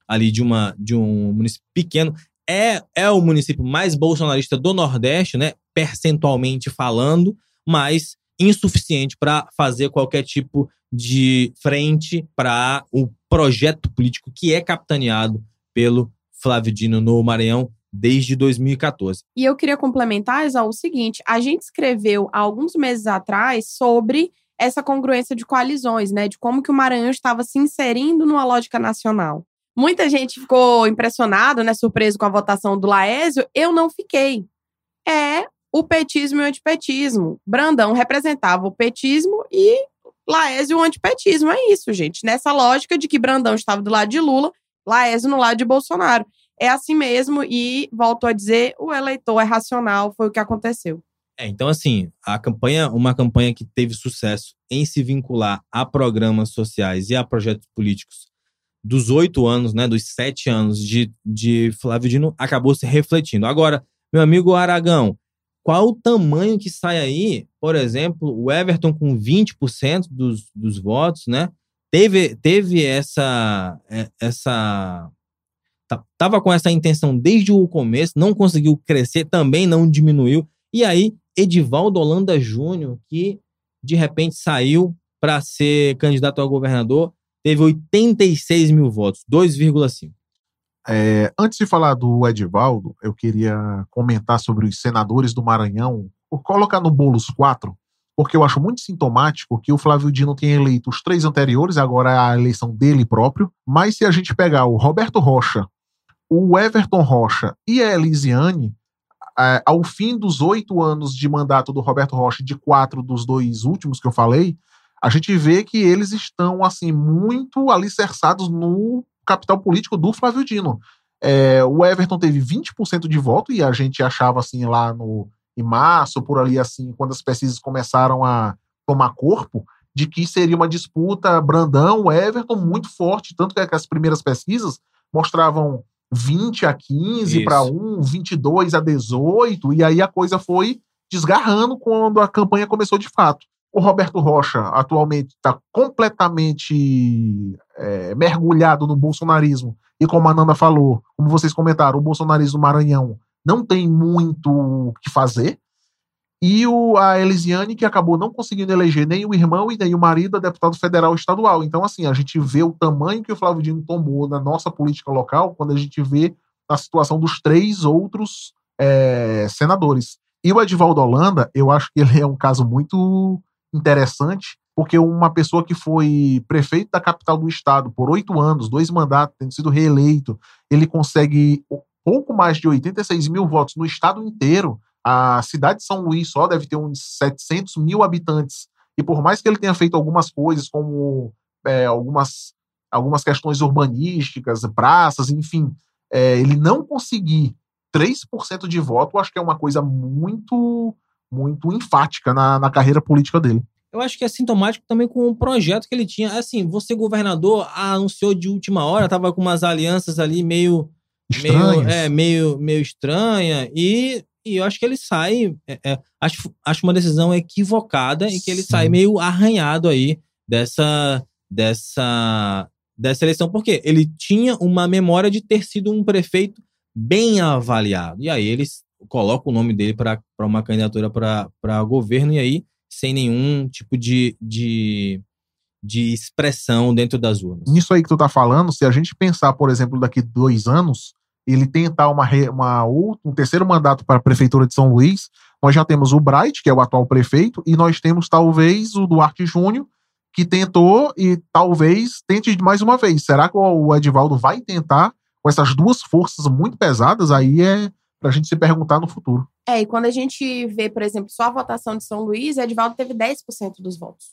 ali de, uma, de um município pequeno, é, é o município mais bolsonarista do Nordeste, né, percentualmente falando, mas insuficiente para fazer qualquer tipo de frente para o projeto político que é capitaneado pelo Flávio Dino no Maranhão desde 2014. E eu queria complementar, Exaú, o seguinte: a gente escreveu há alguns meses atrás sobre essa congruência de coalizões, né? De como que o Maranhão estava se inserindo numa lógica nacional. Muita gente ficou impressionado, né? Surpreso com a votação do Laésio. Eu não fiquei. É o petismo e o antipetismo. Brandão representava o petismo e Laésio o antipetismo. É isso, gente. Nessa lógica de que Brandão estava do lado de Lula, Laésio no lado de Bolsonaro. É assim mesmo e, volto a dizer, o eleitor é racional, foi o que aconteceu. É, então, assim, a campanha, uma campanha que teve sucesso em se vincular a programas sociais e a projetos políticos dos oito anos, né, dos sete anos de, de Flávio Dino, acabou se refletindo. Agora, meu amigo Aragão, qual o tamanho que sai aí? Por exemplo, o Everton com 20% dos, dos votos, né? Teve, teve essa, é, essa tava com essa intenção desde o começo, não conseguiu crescer, também não diminuiu. E aí, Edivaldo Holanda Júnior, que de repente saiu para ser candidato a governador, teve 86 mil votos, 2,5. É, antes de falar do Edivaldo, eu queria comentar sobre os senadores do Maranhão, Vou colocar no bolo os quatro, porque eu acho muito sintomático que o Flávio Dino tenha eleito os três anteriores, agora é a eleição dele próprio. Mas se a gente pegar o Roberto Rocha, o Everton Rocha e a Elisiane, é, ao fim dos oito anos de mandato do Roberto Rocha, de quatro dos dois últimos que eu falei, a gente vê que eles estão assim muito alicerçados no capital político do Flávio Dino. É, o Everton teve 20% de voto e a gente achava assim lá no em março, por ali assim, quando as pesquisas começaram a tomar corpo, de que seria uma disputa Brandão, Everton muito forte, tanto que as primeiras pesquisas mostravam 20 a 15 para Isso. um, 22 a 18, e aí a coisa foi desgarrando quando a campanha começou de fato. O Roberto Rocha atualmente está completamente é, mergulhado no bolsonarismo. E como a Nanda falou, como vocês comentaram, o bolsonarismo do Maranhão não tem muito o que fazer. E o, a Elisiane, que acabou não conseguindo eleger nem o irmão e nem o marido a deputado federal estadual. Então, assim, a gente vê o tamanho que o Flávio Dino tomou na nossa política local quando a gente vê a situação dos três outros é, senadores. E o Edivaldo Holanda, eu acho que ele é um caso muito interessante, porque uma pessoa que foi prefeito da capital do estado por oito anos, dois mandatos, tendo sido reeleito, ele consegue pouco mais de 86 mil votos no estado inteiro. A cidade de São Luís só deve ter uns 700 mil habitantes. E por mais que ele tenha feito algumas coisas, como é, algumas, algumas questões urbanísticas, praças, enfim, é, ele não conseguir 3% de voto, acho que é uma coisa muito, muito enfática na, na carreira política dele. Eu acho que é sintomático também com o projeto que ele tinha. Assim, você governador anunciou de última hora, tava com umas alianças ali meio meio, Estranhas. é, meio, meio estranha e, e eu acho que ele sai é, é, acho, acho uma decisão equivocada e que ele Sim. sai meio arranhado aí dessa dessa dessa eleição porque ele tinha uma memória de ter sido um prefeito bem avaliado e aí eles colocam o nome dele para uma candidatura para governo e aí sem nenhum tipo de, de, de expressão dentro das urnas. Nisso aí que tu tá falando, se a gente pensar, por exemplo, daqui dois anos, ele tentar uma, uma um terceiro mandato para a Prefeitura de São Luís, nós já temos o Bright, que é o atual prefeito, e nós temos talvez o Duarte Júnior, que tentou e talvez tente mais uma vez. Será que o Edivaldo vai tentar com essas duas forças muito pesadas? Aí é pra gente se perguntar no futuro. É, e quando a gente vê, por exemplo, só a votação de São Luís, Edivaldo teve 10% dos votos.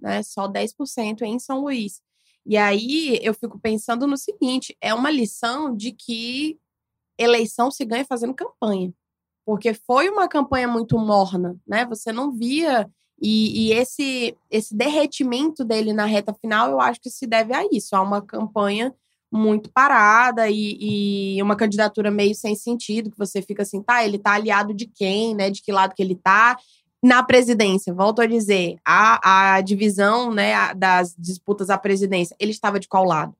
Né? Só 10% em São Luís. E aí eu fico pensando no seguinte: é uma lição de que eleição se ganha fazendo campanha. Porque foi uma campanha muito morna, né? Você não via. E, e esse, esse derretimento dele na reta final, eu acho que se deve a isso, a uma campanha muito parada e, e uma candidatura meio sem sentido, que você fica assim, tá, ele tá aliado de quem, né? De que lado que ele tá. Na presidência, volto a dizer, a, a divisão né, a- das disputas à presidência, ele estava de qual lado?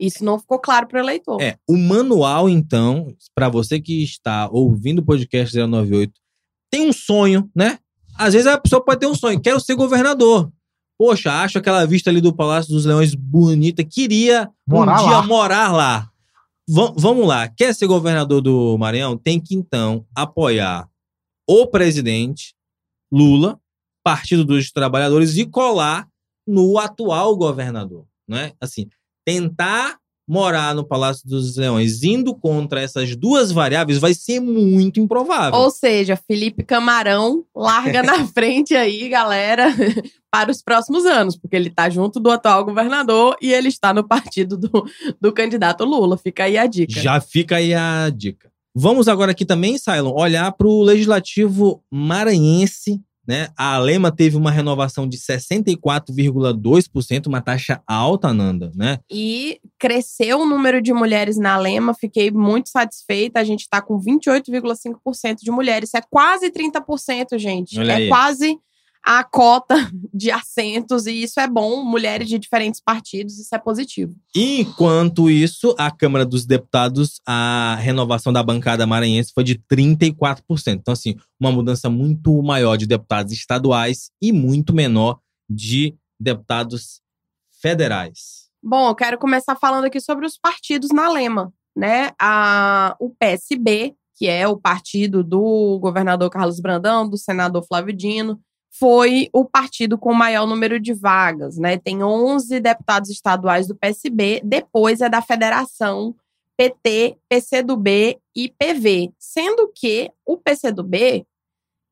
Isso não ficou claro para o eleitor. É, o manual, então, para você que está ouvindo o podcast 098, tem um sonho, né? Às vezes a pessoa pode ter um sonho, quero ser governador. Poxa, acho aquela vista ali do Palácio dos Leões bonita, queria Morar um dia lá. morar lá. Va- vamos lá, quer ser governador do Maranhão? Tem que então apoiar o presidente Lula Partido dos Trabalhadores e colar no atual governador, né? Assim, tentar morar no Palácio dos Leões indo contra essas duas variáveis vai ser muito improvável. Ou seja, Felipe Camarão larga na frente aí, galera, para os próximos anos, porque ele tá junto do atual governador e ele está no partido do, do candidato Lula. Fica aí a dica. Já fica aí a dica. Vamos agora aqui também, Cylon, olhar para o legislativo maranhense. Né? A Alema teve uma renovação de 64,2%, uma taxa alta, Nanda, né? E cresceu o número de mulheres na Lema, fiquei muito satisfeita. A gente está com 28,5% de mulheres. Isso é quase 30%, gente. Olha é aí. quase a cota de assentos, e isso é bom. Mulheres de diferentes partidos, isso é positivo. Enquanto isso, a Câmara dos Deputados, a renovação da bancada maranhense foi de 34%. Então, assim, uma mudança muito maior de deputados estaduais e muito menor de deputados federais. Bom, eu quero começar falando aqui sobre os partidos na Lema, né? A, o PSB, que é o partido do governador Carlos Brandão, do senador Flávio Dino, foi o partido com o maior número de vagas, né? Tem 11 deputados estaduais do PSB, depois é da federação PT, PCdoB e PV, sendo que o PCdoB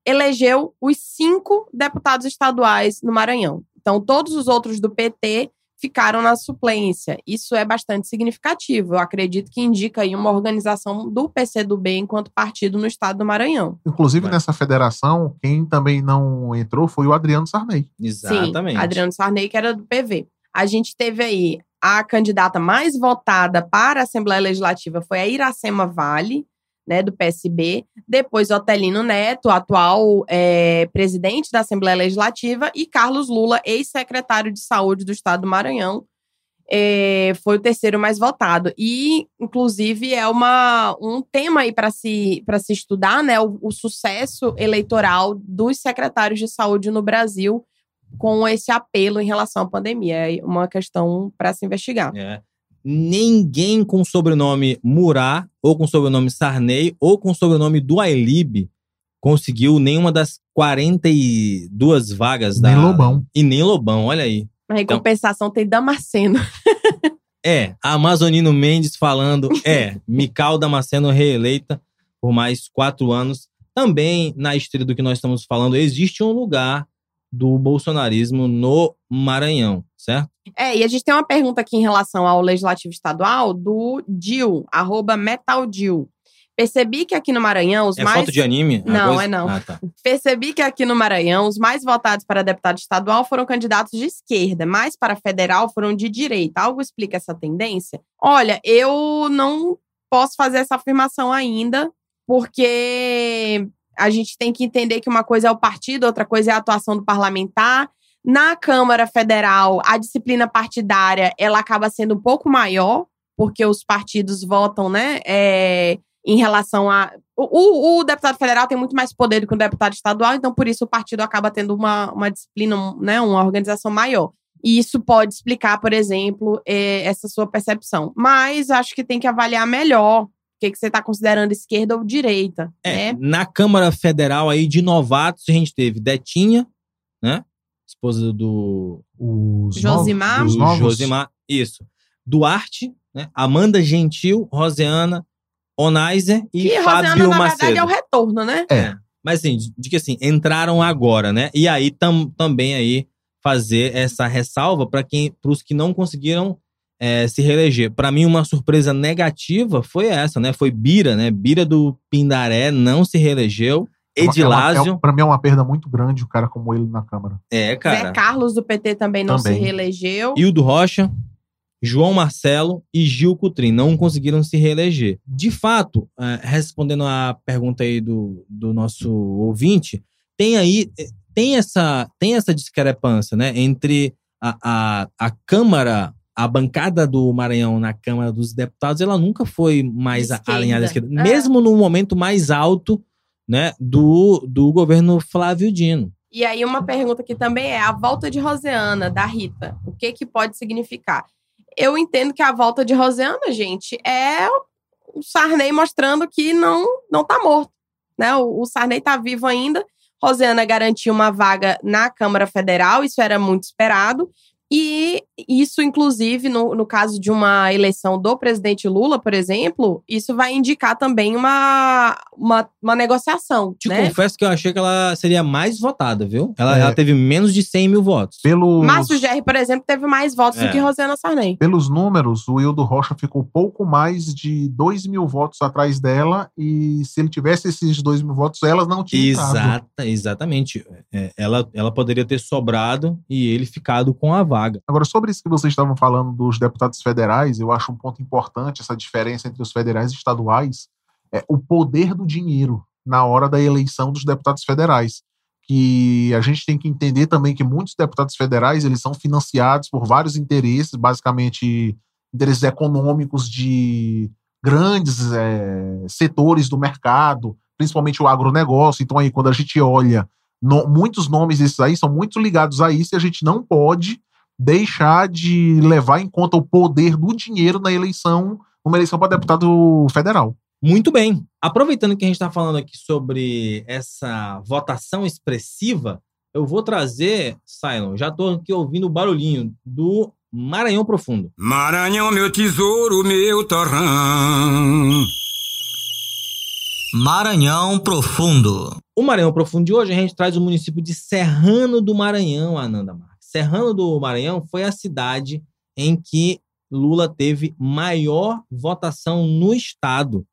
elegeu os cinco deputados estaduais no Maranhão. Então, todos os outros do PT ficaram na suplência. Isso é bastante significativo. Eu acredito que indica aí uma organização do PCdoB enquanto partido no estado do Maranhão. Inclusive, nessa federação, quem também não entrou foi o Adriano Sarney. Exatamente. Sim, Adriano Sarney, que era do PV. A gente teve aí a candidata mais votada para a Assembleia Legislativa foi a Iracema Vale, né, do PSB. Depois, Otelino Neto, atual é, presidente da Assembleia Legislativa, e Carlos Lula, ex-secretário de Saúde do Estado do Maranhão, é, foi o terceiro mais votado. E, inclusive, é uma, um tema aí para se, se estudar, né? O, o sucesso eleitoral dos secretários de saúde no Brasil com esse apelo em relação à pandemia. É uma questão para se investigar. É. Ninguém com sobrenome Murat, ou com sobrenome Sarney, ou com sobrenome do Ailib conseguiu nenhuma das 42 vagas Nem da. Lobão. E nem Lobão, olha aí. Mas, em compensação, tem Damasceno. É, Amazonino Mendes falando, é, Mical Damasceno reeleita por mais quatro anos. Também, na esteira do que nós estamos falando, existe um lugar do bolsonarismo no Maranhão, certo? É, e a gente tem uma pergunta aqui em relação ao legislativo estadual do Dil, arroba metaldil. Percebi que aqui no Maranhão os é mais. foto de anime? Não, coisa? é não. Ah, tá. Percebi que aqui no Maranhão os mais votados para deputado estadual foram candidatos de esquerda, mas para federal foram de direita. Algo explica essa tendência? Olha, eu não posso fazer essa afirmação ainda, porque a gente tem que entender que uma coisa é o partido, outra coisa é a atuação do parlamentar. Na Câmara Federal, a disciplina partidária ela acaba sendo um pouco maior, porque os partidos votam, né? é, em relação a. O, o- deputado federal tem muito mais poder do que o deputado estadual, então por isso o partido acaba tendo uma, uma disciplina, né, uma organização maior. E isso pode explicar, por exemplo, eh, essa sua percepção. Mas acho que tem que avaliar melhor que, que você está considerando esquerda ou direita. É, né? na Câmara Federal aí de novatos, a gente teve Detinha, né? Esposa do Os Josimar. novos- novos- Josimar, isso. Duarte, né? Amanda Gentil, Roseana, Onaiser e Que Fábio Rosiana, na Macedo. verdade, é o retorno, né? É. Mas assim, de de que assim, entraram agora, né? E aí tam, também aí fazer essa ressalva para quem, para os que não conseguiram é, se reeleger. Para mim, uma surpresa negativa foi essa, né? Foi Bira, né? Bira do Pindaré não se reelegeu. É uma- Edilásio, É é, pra mim é uma perda muito grande o cara como ele na Câmara. é, Zé cara. Carlos do PT também não Também. se reelegeu. Hildo Rocha, João Marcelo e Gil Cutrim não conseguiram se reeleger. De fato, eh, respondendo à pergunta aí do, do nosso ouvinte, tem aí tem essa, tem essa discrepância né, entre a, a, a Câmara, a bancada do Maranhão na Câmara dos Deputados, ela nunca foi mais esquerda. alinhada à esquerda, É. mesmo no momento mais alto né, do, do governo Flávio Dino. E aí, uma pergunta que também é a volta de Roseana, da Rita. O que que pode significar? Eu entendo que a volta de Roseana, gente, é o Sarney mostrando que não, não tá morto. Né? O, o Sarney tá vivo ainda. Rosiana garantiu uma vaga na Câmara Federal, isso era muito esperado. E isso, inclusive, no, no caso de uma eleição do presidente Lula, por exemplo, isso vai indicar também uma, uma, uma negociação. Te né? confesso que eu achei que ela seria mais votada, viu? Ela, É. ela teve menos de 100 mil votos. Pelos, Márcio Gerri, por exemplo, teve mais votos É. do que Rosiana Sarney. pelos números, o Wildo Rocha ficou pouco mais de 2 mil votos atrás dela. E se ele tivesse esses 2 mil votos, elas não tinham entrado. Exata, exatamente. É, ela, ela poderia ter sobrado e ele ficado com a vaga. Agora, sobre isso que vocês estavam falando dos deputados federais, eu acho um ponto importante essa diferença entre os federais e estaduais, é o poder do dinheiro na hora da eleição dos deputados federais. Que a gente tem que entender também que muitos deputados federais eles são financiados por vários interesses, basicamente interesses econômicos de grandes é, setores do mercado, principalmente o agronegócio. Então, aí, quando a gente olha, no- muitos nomes desses aí são muito ligados a isso e a gente não pode deixar de levar em conta o poder do dinheiro na eleição, uma eleição para deputado federal. Muito bem. Aproveitando que a gente está falando aqui sobre essa votação expressiva, eu vou trazer, Silon, já estou aqui ouvindo o barulhinho do Maranhão Profundo. Maranhão, meu tesouro, meu torrão. Maranhão Profundo. O Maranhão Profundo de hoje, a gente traz o município de Serrano do Maranhão, Ananda Marques. Serrano do Maranhão foi a cidade em que Lula teve maior votação no estado.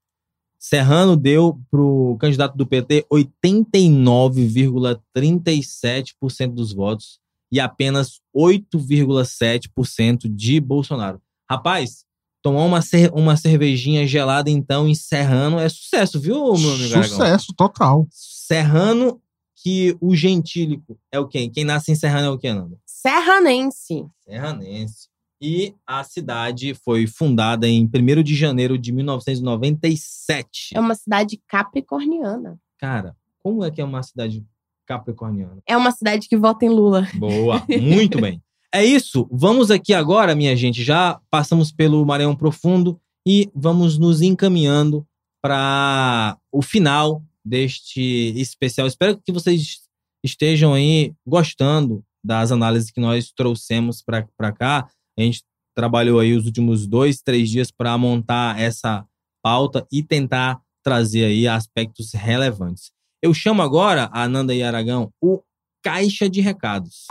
Serrano deu para o candidato do PT 89,37% dos votos e apenas 8,7% de Bolsonaro. Rapaz, tomar uma, cer- uma cervejinha gelada então em Serrano é sucesso, viu, meu amigo Aragão? Sucesso total. Serrano, que o gentílico é o quem? Quem nasce em Serrano é o quê, Nanda? Serranense. Serranense. E a cidade foi fundada em 1 de janeiro de 1997. É uma cidade capricorniana. Cara, como é que é uma cidade capricorniana? É uma cidade que vota em Lula. Boa, muito bem. É isso. Vamos aqui agora, minha gente. Já passamos pelo Maranhão Profundo e vamos nos encaminhando para o final deste especial. Espero que vocês estejam aí gostando das análises que nós trouxemos para cá. A gente trabalhou aí os últimos dois, três dias para montar essa pauta e tentar trazer aí aspectos relevantes. Eu chamo agora, a Ananda e Aragão, o Caixa de Recados.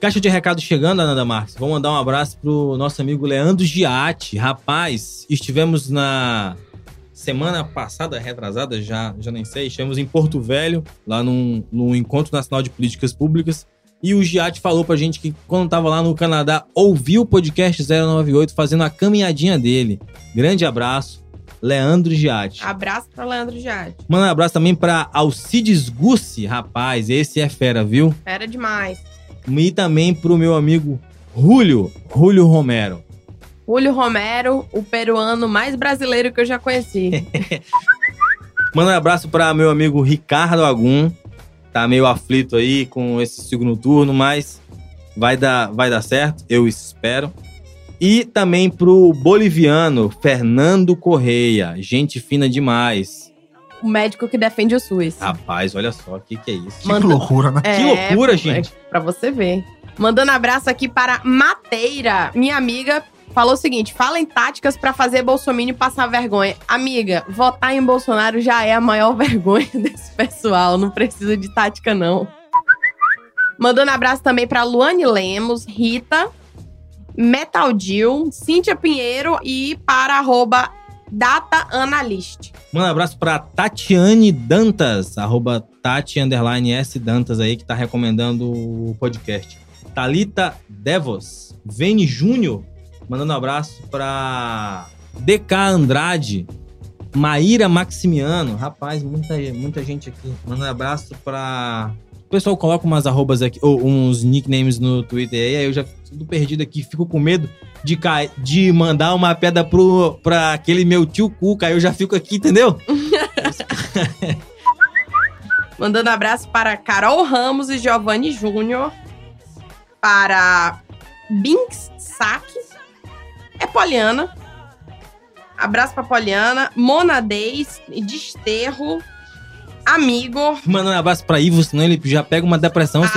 Caixa de recados chegando, Ananda Marques. Vou mandar um abraço pro nosso amigo Leandro Giatti. Rapaz, estivemos na semana passada, retrasada, já, já nem sei, estivemos em Porto Velho, lá num, num Encontro Nacional de Políticas Públicas. E o Giatti falou pra gente que quando tava lá no Canadá, ouviu o podcast 098 fazendo a caminhadinha dele. Grande abraço, Leandro Giatti. Abraço pra Leandro Jade. Manda um abraço também pra Alcides Gussi, rapaz, esse é fera, viu? Era demais. E também pro meu amigo Julio, Julio Romero. Julio Romero, o peruano mais brasileiro que eu já conheci. Manda um abraço para meu amigo Ricardo Agum. Tá meio aflito aí com esse segundo turno, mas vai dar, vai dar certo, eu espero. E também pro boliviano Fernando Correia, gente fina demais. O médico que defende o SUS. Rapaz, olha só, o que, que é isso? Que loucura, né? Que loucura, gente. É, pra você ver. Mandando abraço aqui para Mateira, minha amiga. Falou o seguinte: fala em táticas pra fazer Bolsonaro passar vergonha. Amiga, votar em Bolsonaro já é a maior vergonha desse pessoal. Não precisa de tática, não. Mandando abraço também pra Luane Lemos, Rita, Metal Jill, Cíntia Pinheiro e para arroba Data Analyst. Manda um abraço pra Tatiane Dantas, arroba Tati S Dantas aí, que tá recomendando o podcast. Talita Devos, Vene Júnior, mandando um abraço pra DK Andrade, Maíra Maximiano, rapaz, muita, muita gente aqui. Mandando um abraço pra. O pessoal coloca umas arrobas aqui, ou uns nicknames no Twitter aí, aí eu já fico perdido aqui, fico com medo de, cair, de mandar uma pedra pro, pra aquele meu tio Cuca, aí eu já fico aqui, entendeu? Mandando abraço para Carol Ramos e Giovanni Júnior. Para Binks Sack. É Poliana. Abraço pra Poliana. Monadez, Desterro, amigo. Mandando um abraço pra Ivo, senão ele já pega uma depressão. Ah,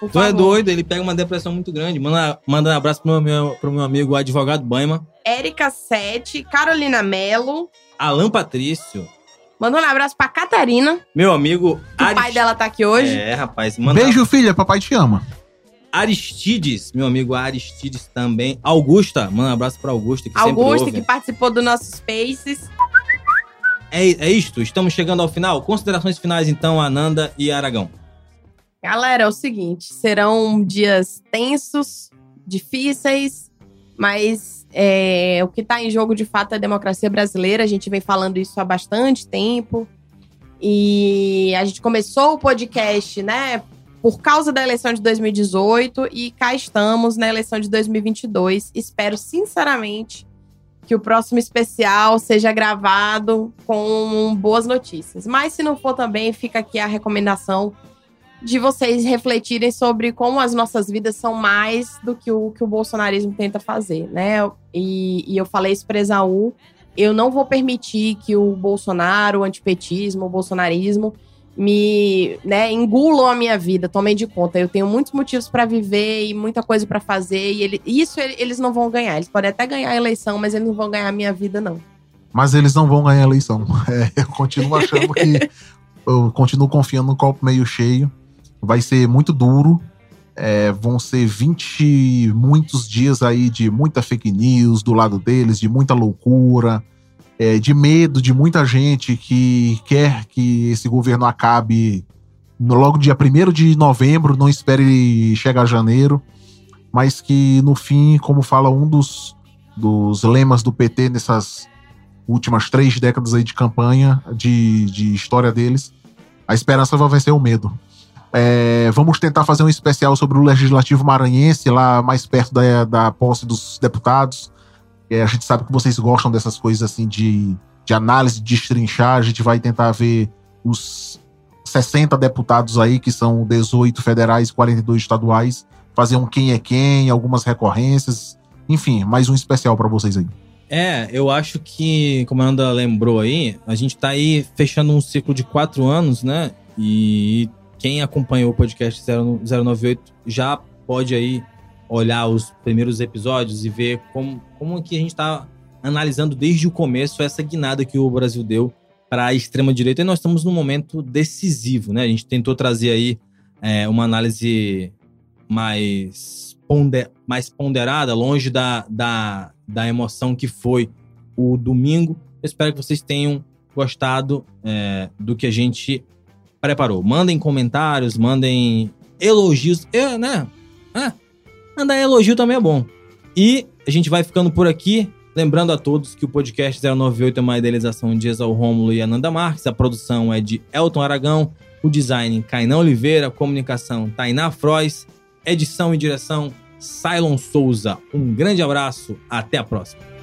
você tu é doido, ele pega uma depressão muito grande. Manda, manda um abraço pro meu, pro meu amigo, o advogado Baima. Érica Sete, Carolina Melo. Alan Patrício. Mandando um abraço pra Catarina. Meu amigo. O pai dela tá aqui hoje. É, rapaz. Manda Beijo, filha. Papai te ama. Aristides, meu amigo Aristides também. Augusta, manda um abraço pra Augusta, que ouve. que participou do nosso Spaces. É, é isto, estamos chegando ao final. Considerações finais, então, Ananda e Aragão. Galera, é o seguinte: serão dias tensos, difíceis, mas é, o que está em jogo de fato é a democracia brasileira. A gente vem falando isso há bastante tempo. E a gente começou o podcast, né, por causa da eleição de 2018 e cá estamos na eleição de 2022. Espero sinceramente que o próximo especial seja gravado com boas notícias. Mas se não for também, fica aqui a recomendação de vocês refletirem sobre como as nossas vidas são mais do que o que o bolsonarismo tenta fazer, né? E, e eu falei isso para Esaú, eu não vou permitir que o Bolsonaro, o antipetismo, o bolsonarismo me né, engulam a minha vida, tomem de conta. Eu tenho muitos motivos para viver e muita coisa para fazer, e ele, isso ele- eles não vão ganhar. Eles podem até ganhar a eleição, mas eles não vão ganhar a minha vida, não. Mas eles não vão ganhar a eleição. É, eu continuo achando que. Eu continuo confiando no copo meio cheio. Vai ser muito duro. É, vão ser 20 e muitos dias aí de muita fake news do lado deles, de muita loucura, é, de medo de muita gente que quer que esse governo acabe logo dia 1 de novembro, não espere chegar janeiro, mas que no fim, como fala um dos, dos lemas do PT nessas últimas três décadas aí de campanha, de, de história deles, a esperança vai vencer o medo. É, vamos tentar fazer um especial sobre o Legislativo Maranhense, lá mais perto da, da posse dos deputados. É, a gente sabe que vocês gostam dessas coisas assim de, de análise, de destrinchar. A gente vai tentar ver os 60 deputados aí, que são 18 federais e 42 estaduais, fazer um quem é quem, algumas recorrências. Enfim, mais um especial para vocês aí. É, eu acho que, como a Ananda lembrou aí, a gente tá aí fechando um ciclo de quatro anos, né? E quem acompanhou o podcast 098 já pode aí olhar os primeiros episódios e ver como, como que a gente tá analisando desde o começo essa guinada que o Brasil deu para a extrema-direita. E nós estamos num momento decisivo, né? A gente tentou trazer aí é, uma análise mais, ponde- mais ponderada, longe da, da, da emoção que foi o domingo. Eu espero que vocês tenham gostado é, do que a gente preparou. Mandem comentários, mandem elogios. Eu, né? Ah, mandar elogio também é bom. E a gente vai ficando por aqui. Lembrando a todos que o podcast 098 é uma idealização de Exal Rômulo e Ananda Marques. A produção é de Elton Aragão. O design, Kainan Oliveira. Comunicação, Tainá Frois. Edição e direção, Cylon Souza. Um grande abraço. Até a próxima.